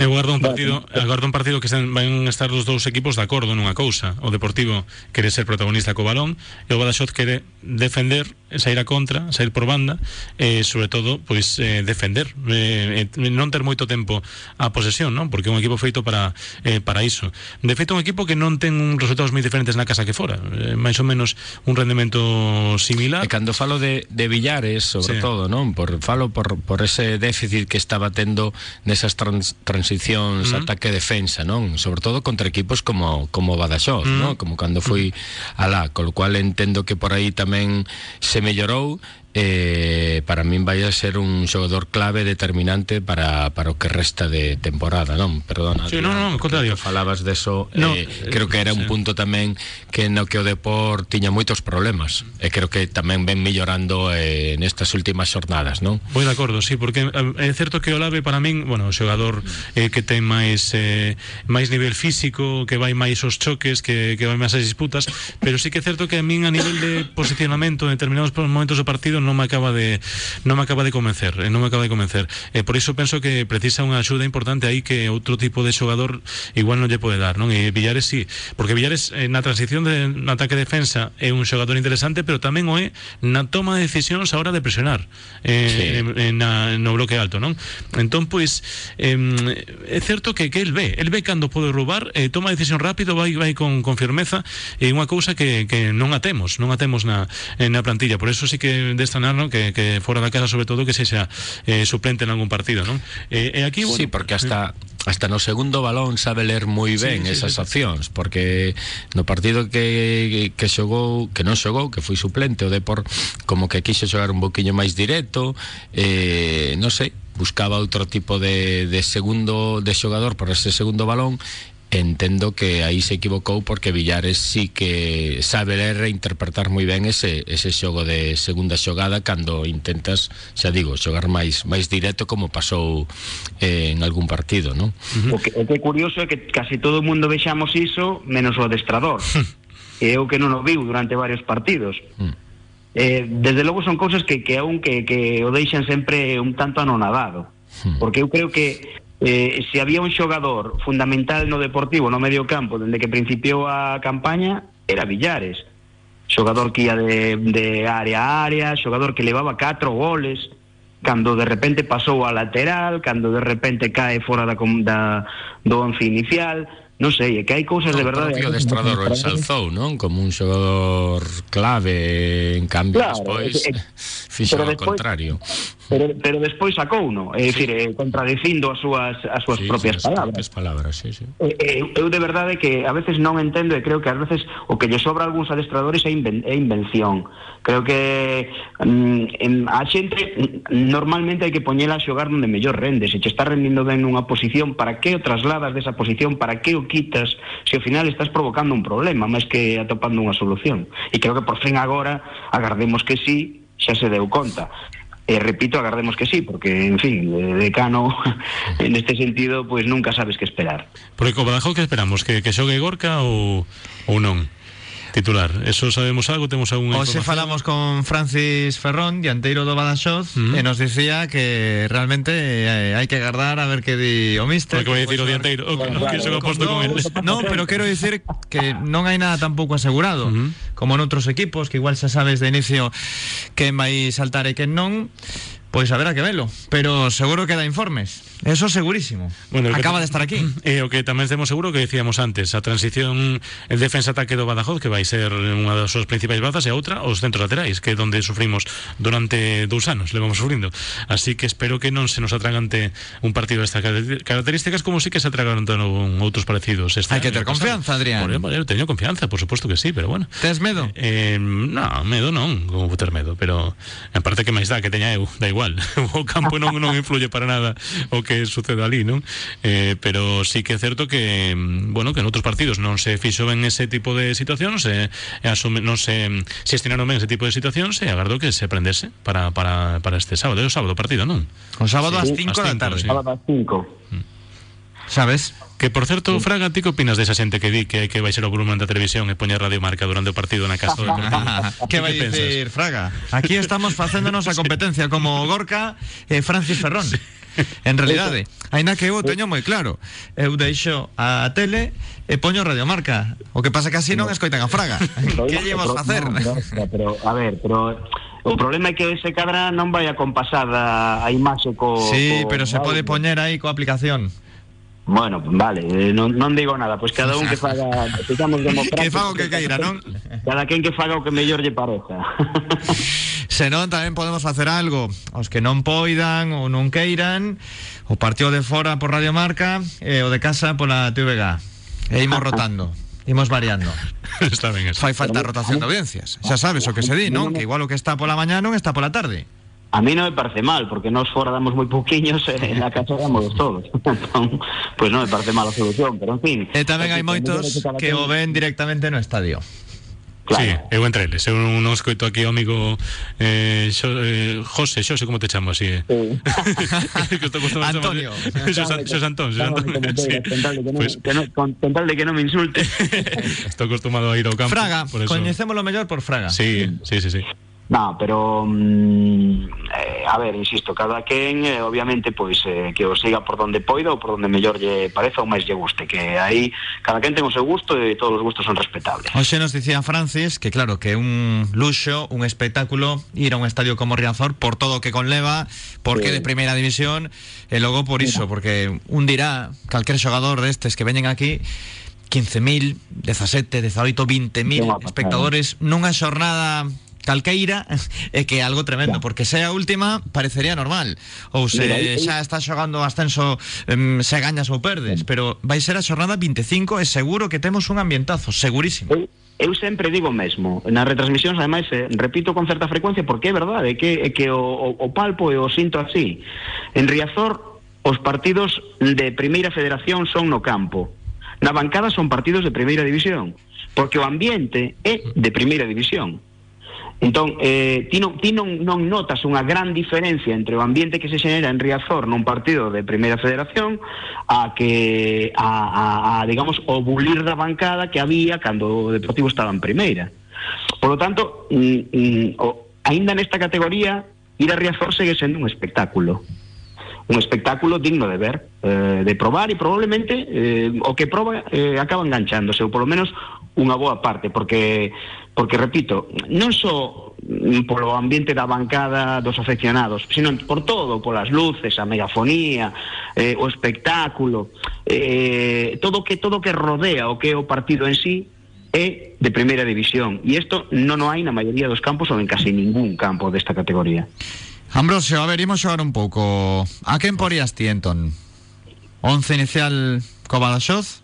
Eu agardo un partido, agardo un partido que sen, van estar os dous equipos de acordo nunha cousa. O Deportivo quere ser protagonista co balón e o Badaxoz quere defender sair a contra, sair por banda e sobre todo pois eh, defender, eh, eh, non ter moito tempo a posesión, non? Porque é un equipo feito para eh, para iso. De feito un equipo que non ten un resultados moi diferentes na casa que fora, eh, máis ou menos un rendemento similar. E cando falo de, de Villares, sobre Sí. todo, non? Por, falo por, por ese déficit que estaba tendo nesas trans, transicións Mm. ataque-defensa, non? Sobre todo contra equipos como, como Badaxoz, Mm. non? Como cando fui alá, con lo cual entendo que por aí tamén se mellorou eh, para min vai a ser un xogador clave determinante para, para o que resta de temporada, non? Perdona. Sí, non, non, ao contrario. que Falabas deso, No, eh, creo que era un sí. punto tamén que no que o Depor tiña moitos problemas e creo que tamén ven mellorando eh, nestas últimas xornadas, non? Voy de acordo, sí, porque eh, é certo que o Olave para min, bueno, o xogador eh, que ten máis eh, máis nivel físico, que vai máis aos choques, que, que vai máis as disputas, pero sí que é certo que a min a nivel de posicionamento en determinados momentos do partido non me acaba de non me acaba de convencer, eh, non me acaba de convencer. Eh, por iso penso que precisa unha axuda importante aí que outro tipo de xogador igual non lle pode dar, non? E Villares sí, porque Villares eh, na transición de no ataque defensa é un xogador interesante, pero tamén o é na toma de decisións a hora de presionar eh, Sí. en, en, na, no bloque alto, non? Entón, pois, eh, é certo que, que el ve, el ve cando pode roubar, eh, toma decisión rápido, vai vai con, con firmeza, e unha cousa que, que non a temos, non a temos na, eh, na plantilla, por eso sí que destanar, non? Que, que fora da casa, sobre todo, que sexa eh, suplente en algún partido, non? E, e aquí, bueno, Sí, porque hasta hasta no segundo balón sabe ler moi Sí, ben sí, esas sí, sí. opcións, porque no partido que que xogou, que non xogou, que foi suplente o Depor como que quixo xogar un boquiño máis directo, eh, non sei, buscaba outro tipo de, de segundo de xogador por ese segundo balón entendo que aí se equivocou porque Villares sí que sabe ler e interpretar moi ben ese, ese xogo de segunda xogada cando intentas, xa digo, xogar máis máis directo como pasou eh, en algún partido, non? O que, o que é curioso é que casi todo o mundo vexamos iso menos o adestrador. e eu que non o viu durante varios partidos. eh, desde logo son cousas que, que aún que, que o deixan sempre un tanto anonadado. Porque eu creo que eh, se había un xogador fundamental no Deportivo, no medio campo, dende que principiou a campaña, era Villares. Xogador que ia de, de área a área, xogador que levaba catro goles, cando de repente pasou a lateral, cando de repente cae fora da, com- da do once inicial, non sei, é que hai cousas de O verdade... o ensalzou, non? Como un xogador clave, en cambio, Claro, despois é- é- fixo pero despois- contrario. Pero, pero despois sacou, no? É dicir, eh, contradicindo as súas, as súas Sí, propias sí, as palabras. propias palabras, sí, sí. Eh, eh, eu de verdade que a veces non entendo e creo que a veces o que lle sobra a algúns adestradores é, inven é invención. Creo que mm, en, a xente mm, normalmente hai que poñela a xogar onde mellor rende. Se che está rendindo ben nunha posición, para que o trasladas desa posición? Para que o quitas? Se ao final estás provocando un problema, máis que atopando unha solución. E creo que por fin agora agardemos que sí, xa se deu conta. E repito, agardemos que sí, porque, en fin, de decano, en este sentido, pues nunca sabes que esperar. Porque co Badajoz que esperamos? Que, que xogue Gorka ou, ou? Titular. Eso sabemos algo? Temos algunha Hoxe falamos con Francis Ferrón, dianteiro do Badaxoz, Mm. e nos dicía que realmente eh, hai que agardar a ver que di o míster. Porque vai dicir o dianteiro, o que, o que xoga posto con el. No, pero quero dicir que non hai nada tampouco asegurado Ujú. Como noutros equipos Que igual xa sabes de inicio Quen vai saltar e quen non Pois haberá que velo Pero seguro que da informes Eso segurísimo Bueno, que Acaba ta- de estar aquí E o que tamén temos seguro que decíamos antes, a transición el defensa-ataque do Badajoz, que vai ser unha das súas principais bazas, e a outra, os centros laterais, que é donde sufrimos durante dous anos, levamos sufrindo. Así que espero que non se nos atragante un partido destas caracter- características como sí que se atragaron outros parecidos. Este Hai que ter pasado. confianza, Adrián. Por, eu teño confianza, por suposto que sí, pero bueno. Tes medo? Eh, no, medo non, como ter medo, pero en parte que máis dá que teña eu, da igual. o campo non non influye para nada o que sucede ali, non? Eh, pero sí que é certo que, mm, bueno, que en outros partidos non se fixo ben ese tipo de situacións, e, e asume, non se xestionaron ben ese tipo de situacións, e agardo que se aprendese para, para, para este sábado. É o sábado partido, non? O sábado ás Sí, 5 ás da cinco, tarde sí. Sábado ás 5. Sabes? Que, por certo, Fraga, ti que opinas desa xente que di que hai que baixar o volumen da televisión e poñer Radio Marca durante o partido na casa do que vai pensas? dicir Fraga? Aquí estamos facéndonos a competencia como Gorka e Francis Ferrón. En realidade, aínda que eu teño moi claro, eu deixo a tele e poño Radiomarca. O que pasa que así non escoitan a Fraga. que lle imos facer? No, no, pero, a ver, pero o problema é que ese cadra non vai a compasada a imaxe co... Sí, co pero se pode poñer aí coa aplicación. Bueno, vale, eh, non, non digo nada, pois cada un que faga, digamos democrático. Que faga o que queira, non? Cada quen que faga o que mellor lle pareza. Senón tamén podemos facer algo Os que non poidan ou non queiran O partido de fora por Radio Marca E o de casa pola TVG E imos rotando Imos variando Está ben eso. Fai falta rotación de audiencias Xa sabes o que se di, non? Que igual o que está pola mañá non está pola tarde A mí non me parece mal, porque nós fora damos moi pouquiños e en la casa damos todos. entón, pois non me parece mal a solución, pero en fin. E tamén hai moitos que o ven directamente no estadio Claro. Sí, eu entre eles. Eu non, escoito aquí o amigo eh, xo, eh, José, Xose, como te chamo así? Eh? Sí. que estou Antonio. Xos, Xos Antón, Xos Antón. Sí. Pues, que non- con- con tal de que non me insulte. estou acostumado a ir ao campo. Fraga, por eso. coñecémolo mellor por Fraga Sí, sí, sí, sí. No, pero mm, eh, a ver, insisto, cada quen eh, obviamente pois eh, que o siga por donde poida ou por donde mellor lle pareza ou máis lle guste, que aí cada quen ten o seu gusto e todos os gustos son respetables. Hoxe nos dicía Francis que claro, que é un luxo, un espectáculo ir a un estadio como Riazor por todo o que conleva, porque Sí. de primeira división e logo por iso, porque un dirá calquer xogador destes que veñen aquí 15.000, 17, 18, 20.000 Unha pasada. espectadores nunha xornada calqueira é que é algo tremendo, porque se é a última parecería normal, ou se Mira, aí- xa está xogando ascenso em, se gañas ou perdes, pero vai ser a xornada 25 e seguro que temos un ambientazo, segurísimo. Eu, eu sempre digo mesmo nas retransmisións, ademais, eh, repito con certa frecuencia porque é verdade, é que, é que o, o, o palpo e o sinto así. En Riazor os partidos de primeira federación son no campo. Na bancada son partidos de primeira división porque o ambiente é de primeira división Entón, eh, ti, non, ti notas unha gran diferencia entre o ambiente que se xenera en Riazor nun partido de Primeira Federación a que a, a, digamos o bulir da bancada que había cando o Deportivo estaba en Primeira. Por lo tanto, mm, mm, o, categoría, ir a Riazor segue sendo un espectáculo un espectáculo digno de ver, eh, de probar e probablemente eh, o que proba eh, acaba enganchándose, ou polo menos unha boa parte, porque porque repito, non só polo ambiente da bancada dos afeccionados, sino por todo, polas luces, a megafonía, eh, o espectáculo, eh, todo que todo que rodea o que é o partido en sí é de primeira división e isto non o hai na maioría dos campos ou en casi ningún campo desta categoría. Ambrosio, a ver, imos xogar un pouco. A quen porías ti, entón? Once inicial co Badaxoz?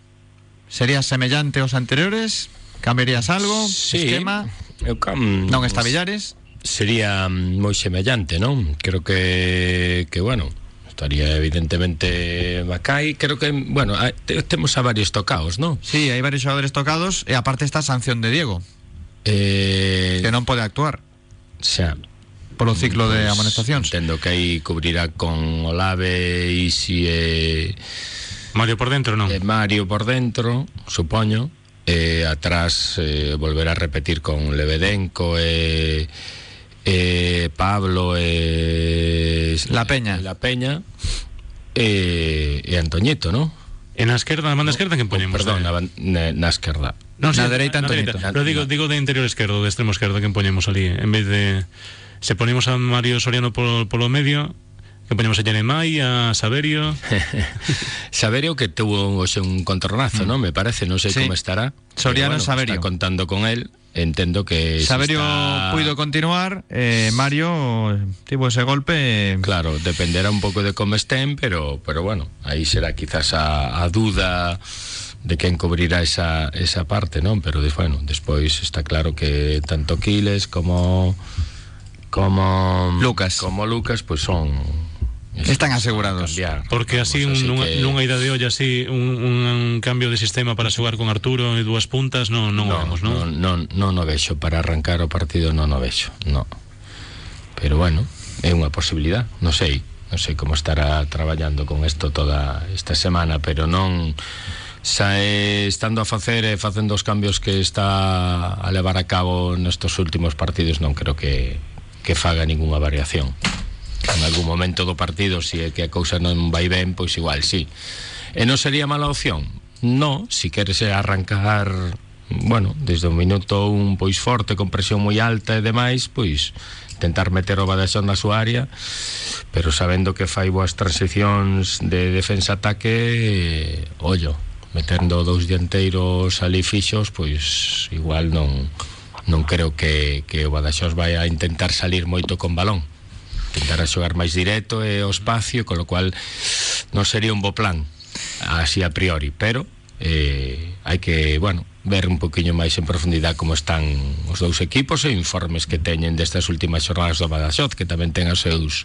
Sería semellante aos anteriores? Cambiarías algo? Sí. Esquema? Eu cam... Non está Villares? Sería moi semellante, non? Creo que, que bueno, estaría evidentemente Macai, creo que, bueno, temos a varios tocaos, non? Sí, hai varios xogadores tocados e aparte está a sanción de Diego, Eh, que non pode actuar xa, polo ciclo de Pois, amonestacións. Entendo que aí cubrirá con Olave e si e, Mario por dentro, non? e Mario por dentro, supoño. E atrás eh, volverá a repetir con Lebedenco e e Pablo e La Peña. La Peña e, e Antoñito, ¿no? En a esquerda, na banda esquerda, quen poñemos? Perdón, Eh, na, ban- na, na esquerda. Non, Na sí, dereita, na Antoñito. Pero digo, digo de interior esquerdo, de extremo esquerdo, que poñemos ali, en vez de... Se ponemos a Mario Soriano polo, polo medio, que poñemos a Jeremai, a Saberio... Saberio que tuvo hoxe un contornazo, ¿no? Me parece, non sei Sí. como estará. Soriano Pero, Saberio. Está contando con él, entendo que Saberio está- puido continuar, eh, Mario tivo ese golpe. Claro, dependerá un pouco de como estén, pero pero bueno, aí será quizás a, a duda de quen cubrirá esa, esa parte, non? Pero bueno, despois está claro que tanto Quiles como como Lucas. como Lucas pues son Están asegurados. Cambiar, Porque así un, así nunha, que... nunha ida de olla así un, un cambio de sistema para xogar con Arturo e dúas puntas non non no, vemos, non? Non, non, non o vexo para arrancar o partido non o vexo, non. Pero bueno, é unha posibilidad, non sei, non sei como estará traballando con isto toda esta semana, pero non xa é, estando a facer e facendo os cambios que está a levar a cabo nestos últimos partidos non creo que que faga ningunha variación en algún momento do partido se si é que a cousa non vai ben, pois igual sí. E non sería mala opción? No, si queres arrancar bueno, desde o minuto un pois forte, con presión moi alta e demais, pois tentar meter o Badaxón na súa área, pero sabendo que fai boas transicións de defensa-ataque, ollo, metendo dous dianteiros ali fixos, pois igual non non creo que, que o Badaxós vai a intentar salir moito con balón tentara xogar máis directo e o espacio, colo cual non sería un bo plan así a priori, pero eh, hai que, bueno, ver un poquinho máis en profundidade como están os dous equipos e informes que teñen destas últimas xornadas do Badaxoz, que tamén ten os seus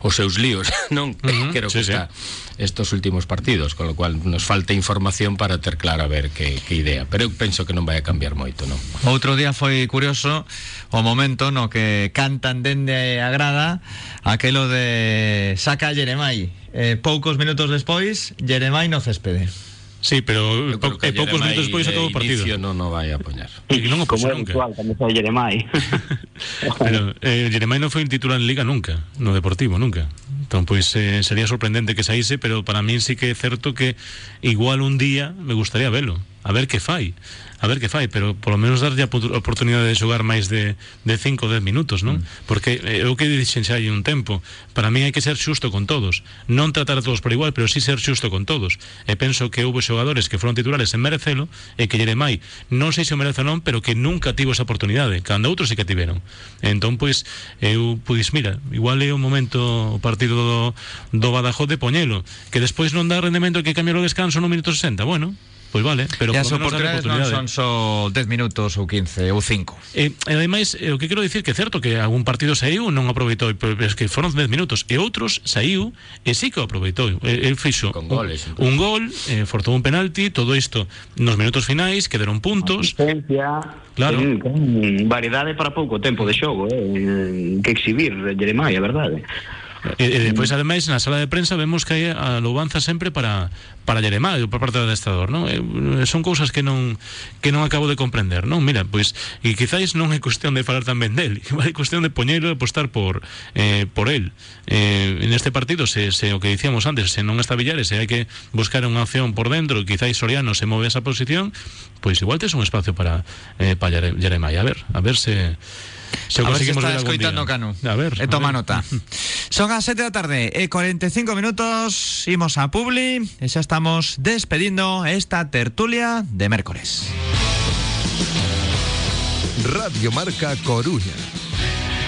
os seus líos, non? Uh -huh, Creo sí, que sí. está estos últimos partidos, con lo cual nos falta información para ter claro a ver que, que idea, pero eu penso que non vai a cambiar moito, non? Outro día foi curioso o momento no que cantan dende a grada aquelo de saca Jeremai. Eh, poucos minutos despois, Jeremai no céspede. Sí, pero Eu e poucos Jeremai minutos despois de acabou o partido. inicio non o vai a poñer. E non o Como é nunca. habitual, cando sai Jeremai. Pero eh, Jeremai non foi un titular en Liga nunca, no Deportivo nunca. Entón, pois eh, sería sorprendente que saíse, pero para min sí que é certo que igual un día me gustaría velo, a ver que fai. A ver que fai, pero polo menos darlle a oportu- oportunidade de xogar máis de, de 5 ou 10 minutos, non? Porque eh, o que dixen xa hai un tempo Para mí hai que ser xusto con todos. Non tratar a todos por igual, pero sí ser xusto con todos. E penso que houve xogadores que foron titulares en merecelo E que Jeremai non sei se o merece ou non Pero que nunca tivo esa oportunidade Cando outros sí que tiveron. Entón, pois, eu, pois, mira Igual é o momento o partido do, do Badajoz de poñelo Que despois non dá rendemento que cambiar o descanso no minuto 60 Bueno, pois vale Pero e as oportunidades non son só 10 minutos ou 15 ou 5. E, e ademais, eh, o que quero dicir que é certo que algún partido saiu non aproveitou, pero es que foron 10 minutos e outros saiu e sí que o aproveitou. El, fixo Con goles, un, un gol, eh, fortou un penalti, todo isto nos minutos finais, que deron puntos. Asistencia, Claro. ten, ten variedade para pouco tempo de xogo, eh, que exhibir Jeremai, a verdade. E, e despois ademais na sala de prensa vemos que hai a louvanza sempre para para Jeremá por parte do adestrador, non? Eh, son cousas que non que non acabo de comprender, non? Mira, pois e quizáis non é cuestión de falar tamén del, é cuestión de poñelo e apostar por eh, por el. Eh, en este partido se, se o que dicíamos antes, se non está Villares, se hai que buscar unha opción por dentro, quizáis Soriano se move esa posición, pois igual tes un espacio para eh, para Jeremá, a ver, a ver se Se a ver conseguimos está escoitando día. Canu. A ver. E a toma ver. nota. Son as 7 da tarde e 45 minutos. Imos a Publi e xa estamos despedindo esta tertulia de mércores. Radio Marca Coruña.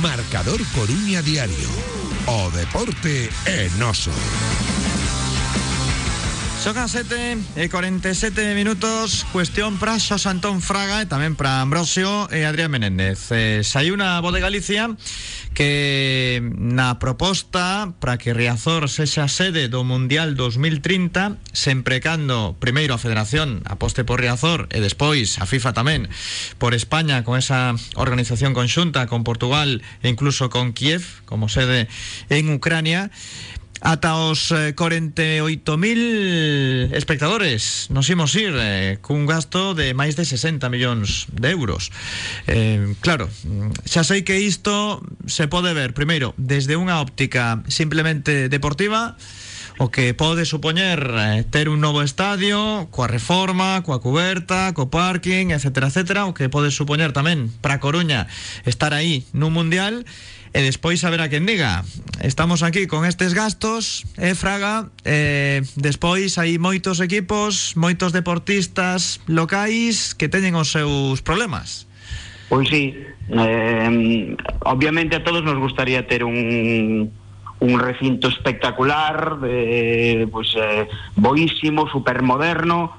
Marcador Coruña Diario. O deporte é noso. As 7 e 47 minutos. Cuestión para Xos Antón Fraga E tamén para Ambrosio e Adrián Menéndez. Eh, Sai unha voz de Galicia Que na proposta Para que Riazor sexa sede do Mundial 2030 Sempre cando Primeiro a Federación aposte por Riazor E despois a FIFA tamén Por España con esa organización conxunta Con Portugal e incluso con Kiev Como sede en Ucrania ata os eh, 48.000 espectadores nos imos ir eh, cun gasto de máis de 60 millóns de euros. Eh, claro, xa sei que isto se pode ver, primeiro, desde unha óptica simplemente deportiva o que pode supoñer eh, ter un novo estadio, coa reforma, coa cuberta, co parking, etc, etc, o que pode supoñer tamén para Coruña estar aí nun mundial e despois saber a quen diga. Estamos aquí con estes gastos e Fraga. E despois moitos equipos moitos deportistas locais que teñen os seus problemas. Pois sí, eh, obviamente a todos nos gustaría ter un un recinto espectacular, eh, pois eh, boísimo, supermoderno,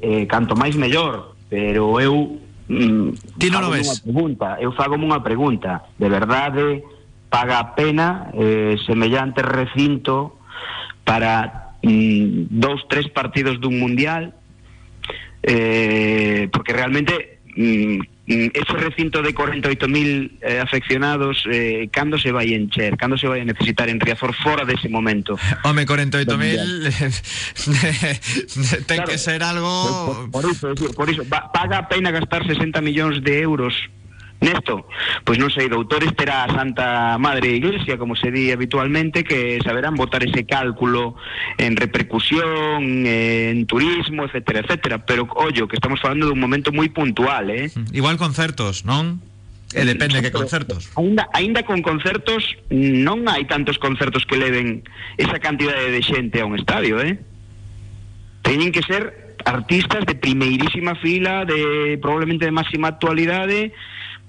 eh, canto máis mellor, pero eu Ti non o fágome ves? unha pregunta, eu fago unha pregunta, de verdade paga a pena eh, semellante recinto para mm, dous, tres partidos dun mundial eh, porque realmente mm, ese recinto de 48.000 eh, afeccionados eh, cando se vai encher, cando se vai a necesitar en Riazor fora dese momento Home, 48.000 ten Claro. que ser algo Por, por iso, é dicir, por iso, paga a pena gastar 60 millóns de euros Nesto, pois non sei, doutores terá a Santa Madre Iglesia, como se di habitualmente, que saberán botar ese cálculo en repercusión, en turismo, etcétera, etcétera. Pero, ollo, que estamos falando dun momento moi puntual, eh? igual concertos, non? E depende que concertos Ainda, ainda con concertos non hai tantos concertos que leven esa cantidade de xente a un estadio, eh? Teñen que ser artistas de primeirísima fila, de probablemente de máxima actualidade,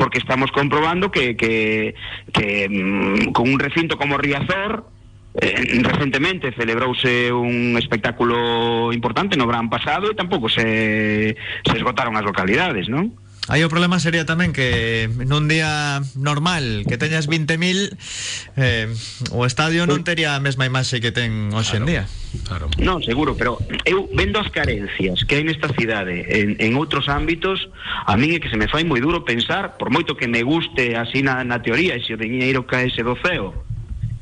porque estamos comprobando que, mm, con un recinto como Riazor Eh, recentemente un espectáculo importante no verán pasado e tampouco se, se esgotaron as localidades, non? Aí o problema sería tamén que nun día normal que teñas 20.000 eh, o estadio non tería a mesma imaxe que ten hoxe en día. Claro. Non, seguro, pero eu vendo as carencias que hai nesta cidade en, en outros ámbitos, a min é que se me fai moi duro pensar, por moito que me guste así na, na teoría, e se o diñeiro caese do ceo,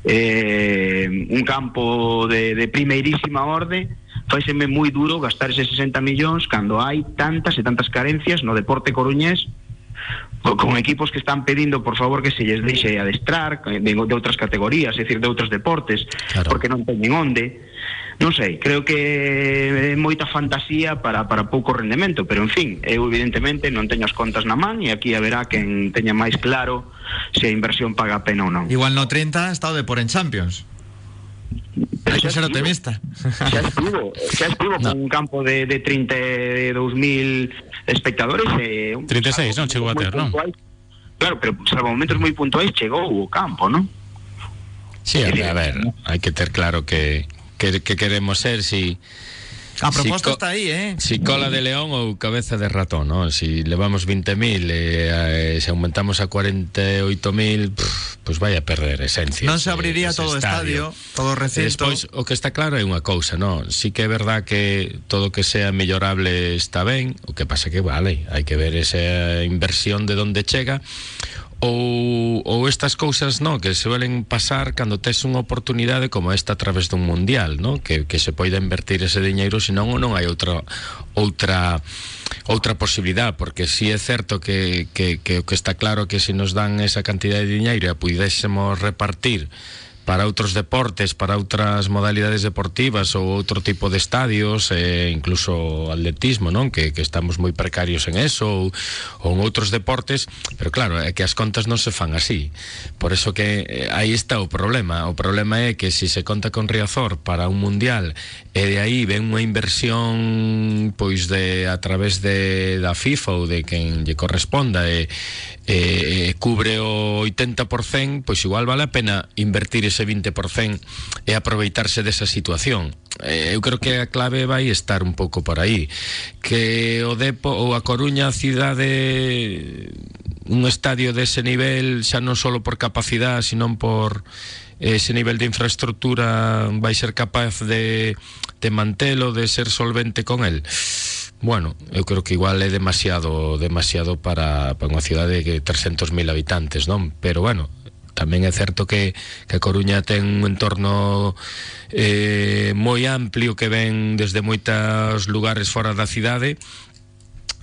eh, un campo de, de primeirísima orde, faiseme moi duro gastar eses 60 millóns cando hai tantas e tantas carencias no deporte coruñés co- con equipos que están pedindo por favor que se lles deixe adestrar de, de outras categorías, é dicir, de outros deportes Claro. porque non teñen onde non sei, creo que é moita fantasía para, para pouco rendemento pero en fin, eu evidentemente non teño as contas na man e aquí haberá quen teña máis claro se a inversión paga a pena ou non Igual no 30 está o de por en Champions. Hai que ser estivo. optimista. xa estuvo, xa estuvo No. con un campo de, de 32.000 espectadores e un, 36, non? Chegou a ter, non? Claro, pero salvo momentos moi puntuais chegou o campo, non? Sí, a ver, a ver, hai que ter claro que, que, que queremos ser si A proposta co- está aí, eh? Si cola de león ou cabeza de ratón, ¿no? Si levamos 20.000 e eh, se aumentamos a 48.000, pff, pues vai a perder esencia. Non se abriría ese todo o estadio, todo o recinto. Despois, o que está claro é unha cousa, no? Sí que é verdad que todo que sea mellorable está ben, o que pasa que, vale, hai que ver esa inversión de onde chega, ou, ou estas cousas no, que se suelen pasar cando tes unha oportunidade como esta a través dun mundial no? que, que se poida invertir ese diñeiro senón non hai outra outra outra posibilidad porque si é certo que, que, que está claro que se nos dan esa cantidad de diñeiro e repartir para outros deportes, para outras modalidades deportivas ou outro tipo de estadios, e incluso atletismo, non? Que, que estamos moi precarios en eso ou, ou en outros deportes, pero claro, que as contas non se fan así. Por eso que eh, aí está o problema. O problema é que se se conta con Riazor para un mundial e de aí ven unha inversión pois de a través de da FIFA ou de quen lle corresponda e, e, e cubre o 80%, pois igual vale a pena invertir ese 20% e aproveitarse desa situación. Eh, eu creo que a clave vai estar un pouco por aí. Que o a Coruña cidade un estadio dese nivel xa non só por capacidade, sino por ese nivel de infraestructura vai ser capaz de, de mantelo, de ser solvente con el. Bueno, eu creo que igual é demasiado demasiado para, para unha cidade de 300.000 habitantes, non? Pero bueno, tamén é certo que, que Coruña ten un entorno eh, amplio que ven desde moitos lugares fora da cidade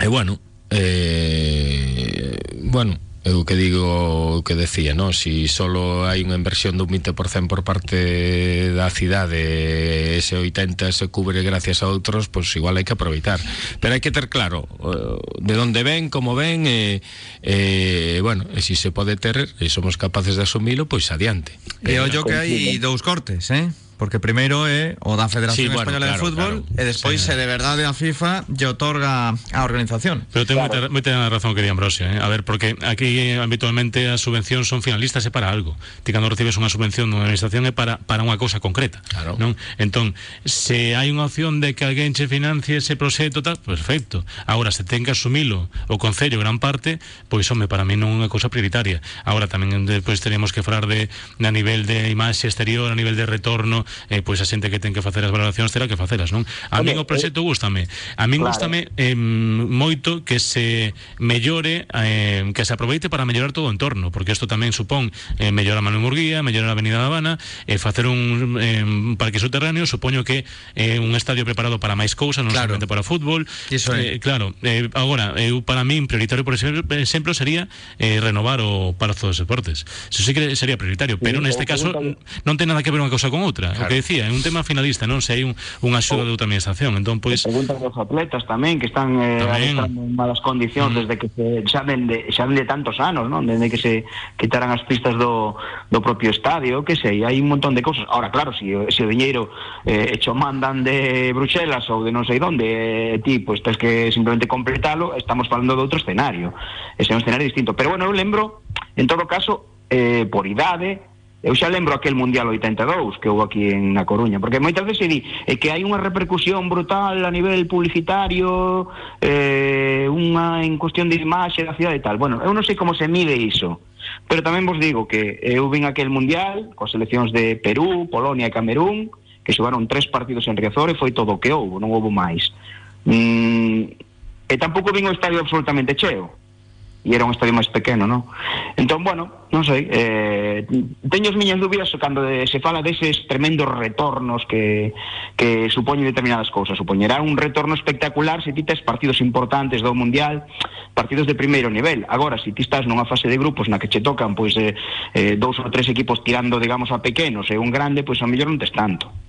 e bueno eh, bueno eu que digo o que decía, no? si solo hai unha inversión dun 20% por parte da cidade ese 80 se cubre gracias a outros pois pues igual hai que aproveitar pero hai que ter claro eh, de onde ven, como ven e, e bueno, e si se pode ter e somos capaces de asumilo, pois adiante E ollo que hai dous cortes, eh? Porque primeiro é o da Sí, Federación bueno, Española de claro, Fútbol claro. e despois se de verdade a FIFA lle otorga a organización. Pero ten moita, moita razón que di Ambrosio, eh? A ver, porque aquí eh, habitualmente as subvencións son finalistas é para algo. Ti cando recibes unha subvención dunha administración é para, para unha cousa concreta. Claro. Non? Entón, se hai unha opción de que alguén che financie ese proxecto tal, perfecto. Agora, se ten que asumilo o Concello gran parte, pois home, para mí non é unha cousa prioritaria. Agora tamén depois teríamos que falar de, de a nivel de imaxe exterior, a nivel de retorno, eh, pois a xente que ten que facer as valoracións terá que facelas, non? A min o proxecto gústame. A min Claro. gústame eh, moito que se mellore eh, que se aproveite para mellorar todo o entorno porque isto tamén supón eh, mellorar Manuel Murguía mellorar a Avenida da Habana eh, facer un, eh, un parque subterráneo supoño que eh, un estadio preparado para máis cousas non Claro. solamente para fútbol Iso é. eh, claro, eh, agora eu para min prioritario por exemplo, sería eh, renovar o Palazo dos Deportes eso sí que sería prioritario pero neste caso non ten nada que ver unha cousa con outra o que decía, é un tema finalista non se hai un, unha axuda de administración entón pois Preguntan os atletas tamén que están eh, Tamén. en malas condicións desde que se xa dende xa dende tantos anos, non? Desde que se quitaran as pistas do, do propio estadio, que sei, hai un montón de cousas. Ahora, claro, si, o- si o diñeiro eh, cho mandan de Bruxelas ou de non sei donde, eh, ti, pois tens que simplemente completalo, estamos falando de outro escenario. Ese é un escenario distinto. Pero bueno, eu lembro, en todo caso, eh, por idade, Eu xa lembro aquel Mundial 82 que houve aquí en na Coruña, porque moitas veces di é que hai unha repercusión brutal a nivel publicitario, eh, unha en cuestión de imaxe da cidade e tal. Bueno, eu non sei como se mide iso, pero tamén vos digo que eu vin aquel Mundial coas seleccións de Perú, Polonia e Camerún, que xogaron tres partidos en Riazor e foi todo o que houve, non houve máis. Mm, e tampouco vin o estadio absolutamente cheo e era un estadio máis pequeno, non? Entón, bueno, non sei, eh, teño as miñas dúbidas cando de, se fala tremendos retornos que, que determinadas cousas. Supoñerá un retorno espectacular se ti tes partidos importantes do Mundial, partidos de primeiro nivel. Agora, se ti estás nunha fase de grupos na que che tocan pois eh, eh, tres equipos tirando, digamos, a pequenos e un grande, pois a mellor non tes tanto.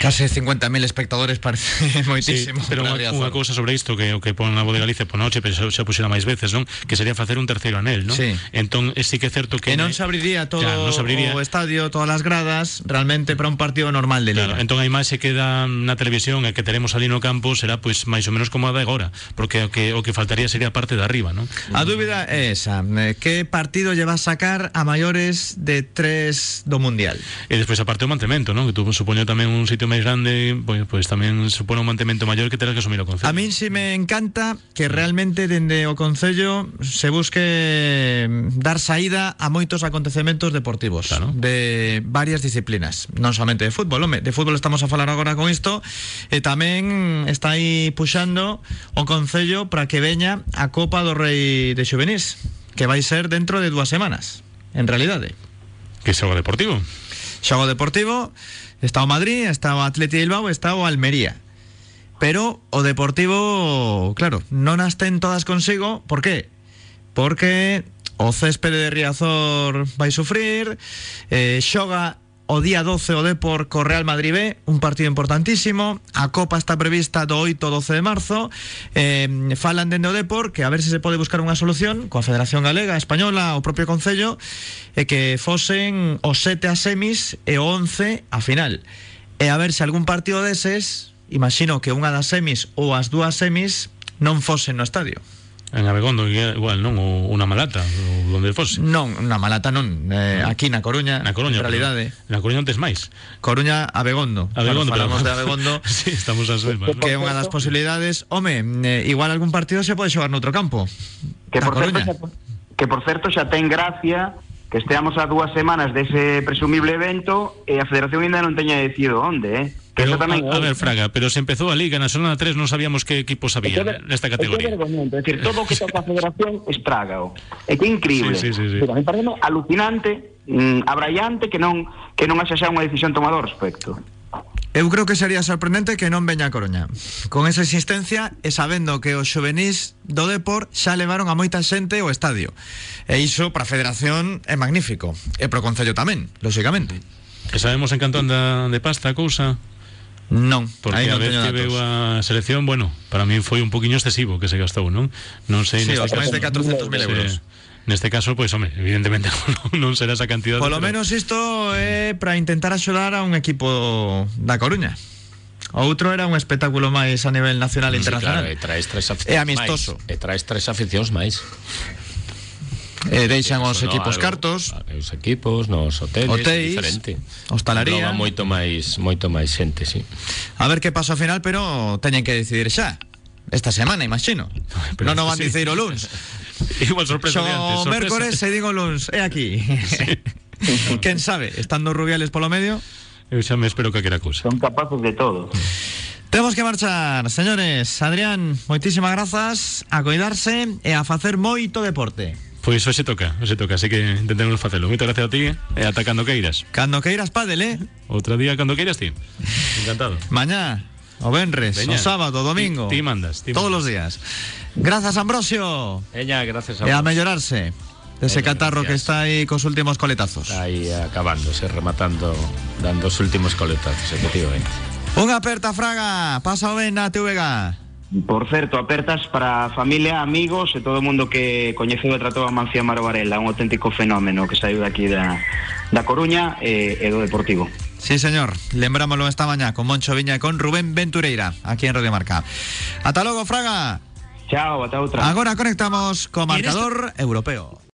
Case 50.000 espectadores parece moitísimo. Sí, pero unha, unha cousa sobre isto que o que pon na de Galicia por noche, pero xa, puxera máis veces, non? Que sería facer un terceiro anel, non? Sí. Entón, é sí que é certo que Que non se abriría todo Claro, non se abriría. o estadio, todas as gradas, realmente para un partido normal de liga. Claro, entón a imaxe que dá na televisión e que teremos ali no campo será pois máis ou menos como a de agora, porque o que o que faltaría sería a parte de arriba, non? A dúbida é esa, que partido lle vas a sacar a maiores de tres do Mundial? E despois aparte o mantemento, non? Que tú supoño tamén un sitio máis grande, pois tamén supone un mantemento maior que terás que asumir o concello. A min si me encanta que realmente dende o Concello se busque mm, dar saída a moitos acontecementos deportivos Claro. de varias disciplinas, non somente de fútbol, home, de fútbol estamos a falar agora con isto e tamén está aí puxando o Concello para que veña a Copa do Rei de Xuvenís, que vai ser dentro de dúas semanas, en realidade. Que xoga deportivo. Xogo Deportivo, está o Madrid, está o Atleti Bilbao, está o Almería. Pero o Deportivo, claro, non as ten todas consigo, por qué? Porque o céspede de Riazor vai sufrir, eh, o día 12 o co Real Madrid B, un partido importantísimo. A Copa está prevista do 8 ao 12 de marzo. Eh, falan dende o que a ver se se pode buscar unha solución coa Federación Galega, Española, o propio Concello, e que fosen o 7 a semis e o 11 a final. E a ver se algún partido deses, imagino que unha das semis ou as dúas semis non fosen no estadio. En Abegondo igual, non? Ou unha malata, ou onde fose. Non, na Malata non, eh, aquí na Coruña, Na Coruña, en realidade. Na Coruña non tes máis. Coruña, Abegondo. Abegondo, Claro, falamos pero- de Abegondo. sí, estamos as mesmas. ¿no? que é unha das posibilidades, home, eh, igual algún partido se pode xogar noutro campo. Que por, certo, xa, que por certo xa ten gracia que esteamos a dúas semanas dese presumible evento e a Federación ainda non teña decidido onde, eh? Pero, eso tamén a, a ver, Fraga, pero se empezou a Liga na zona 3 non sabíamos que equipos había nesta que é categoría. vergoñento, é dicir, todo o que toca a Federación estrágao. É que é increíble. Sí, sí, sí, sí. Pero a mí parece alucinante, mm, abraiante que non que non haxa xa unha decisión tomada ao respecto. Eu creo que sería sorprendente que non veña a Coruña. Con esa existencia e sabendo que os xovenís do Depor xa levaron a moita xente ao estadio. E iso para a Federación é magnífico. E pro Concello tamén, lóxicamente. E sabemos en canto anda de pasta a cousa? Non, Porque aí a non vez teño que datos. veu a selección, bueno, para mí foi un poquinho excesivo que se gastou, non? Non sei Sí, neste máis de 400.000 euros. Neste caso, pois, home, evidentemente non será esa cantidad. Polo pero- menos isto é para intentar axudar a un equipo da Coruña. Outro era un espectáculo máis a nivel nacional e Sí, internacional. claro, e traes tres É aficións amistoso. máis. E traes tres aficións máis. E deixan os no, equipos algo- cartos. Os equipos, nos hoteles, Hotéis, diferente. hostalaría. Nova moito máis moito máis xente, sí. A ver que pasa ao final, pero teñen que decidir xa. Esta semana, imagino. Pero non o van sí. dicir o luns. Igual sorpresa de antes, Xo sorpresa. mércores e digo luns, é aquí. Quen sabe, estando Rubiales polo medio. Eu xa me espero que aquera cousa. Son capaces de todo. Temos que marchar, señores. Adrián, moitísimas grazas a coidarse e a facer moito deporte. Pois hoxe toca, hoxe toca, así que intentemos facelo. Moitas gracias a ti e ata cando queiras. Cando queiras pádel, eh? Outro día cando queiras ti. Encantado. Mañá, o venres, o sábado, domingo. Ti- ti mandas, ti Todos mandas. los días. Grazas, Ambrosio. Ella, gracias a E a vos. mellorarse dese Veña, catarro que gracias. está aí cos últimos coletazos. Está aí acabándose, rematando, dando os últimos coletazos, efectivamente. Unha aperta fraga, pasa o ben na TVG. Por certo, apertas para a familia, amigos e todo o mundo que coñeceu e tratou a Mancia Maro Varela, un auténtico fenómeno que saiu daqui da, da Coruña e, e do Deportivo. Sí, señor. Lembrámoslo esta mañá con Moncho Viña e con Rubén Ventureira, aquí en Radio Marca. Ata logo, Fraga. Chao, ata outra. Agora conectamos co marcador europeo.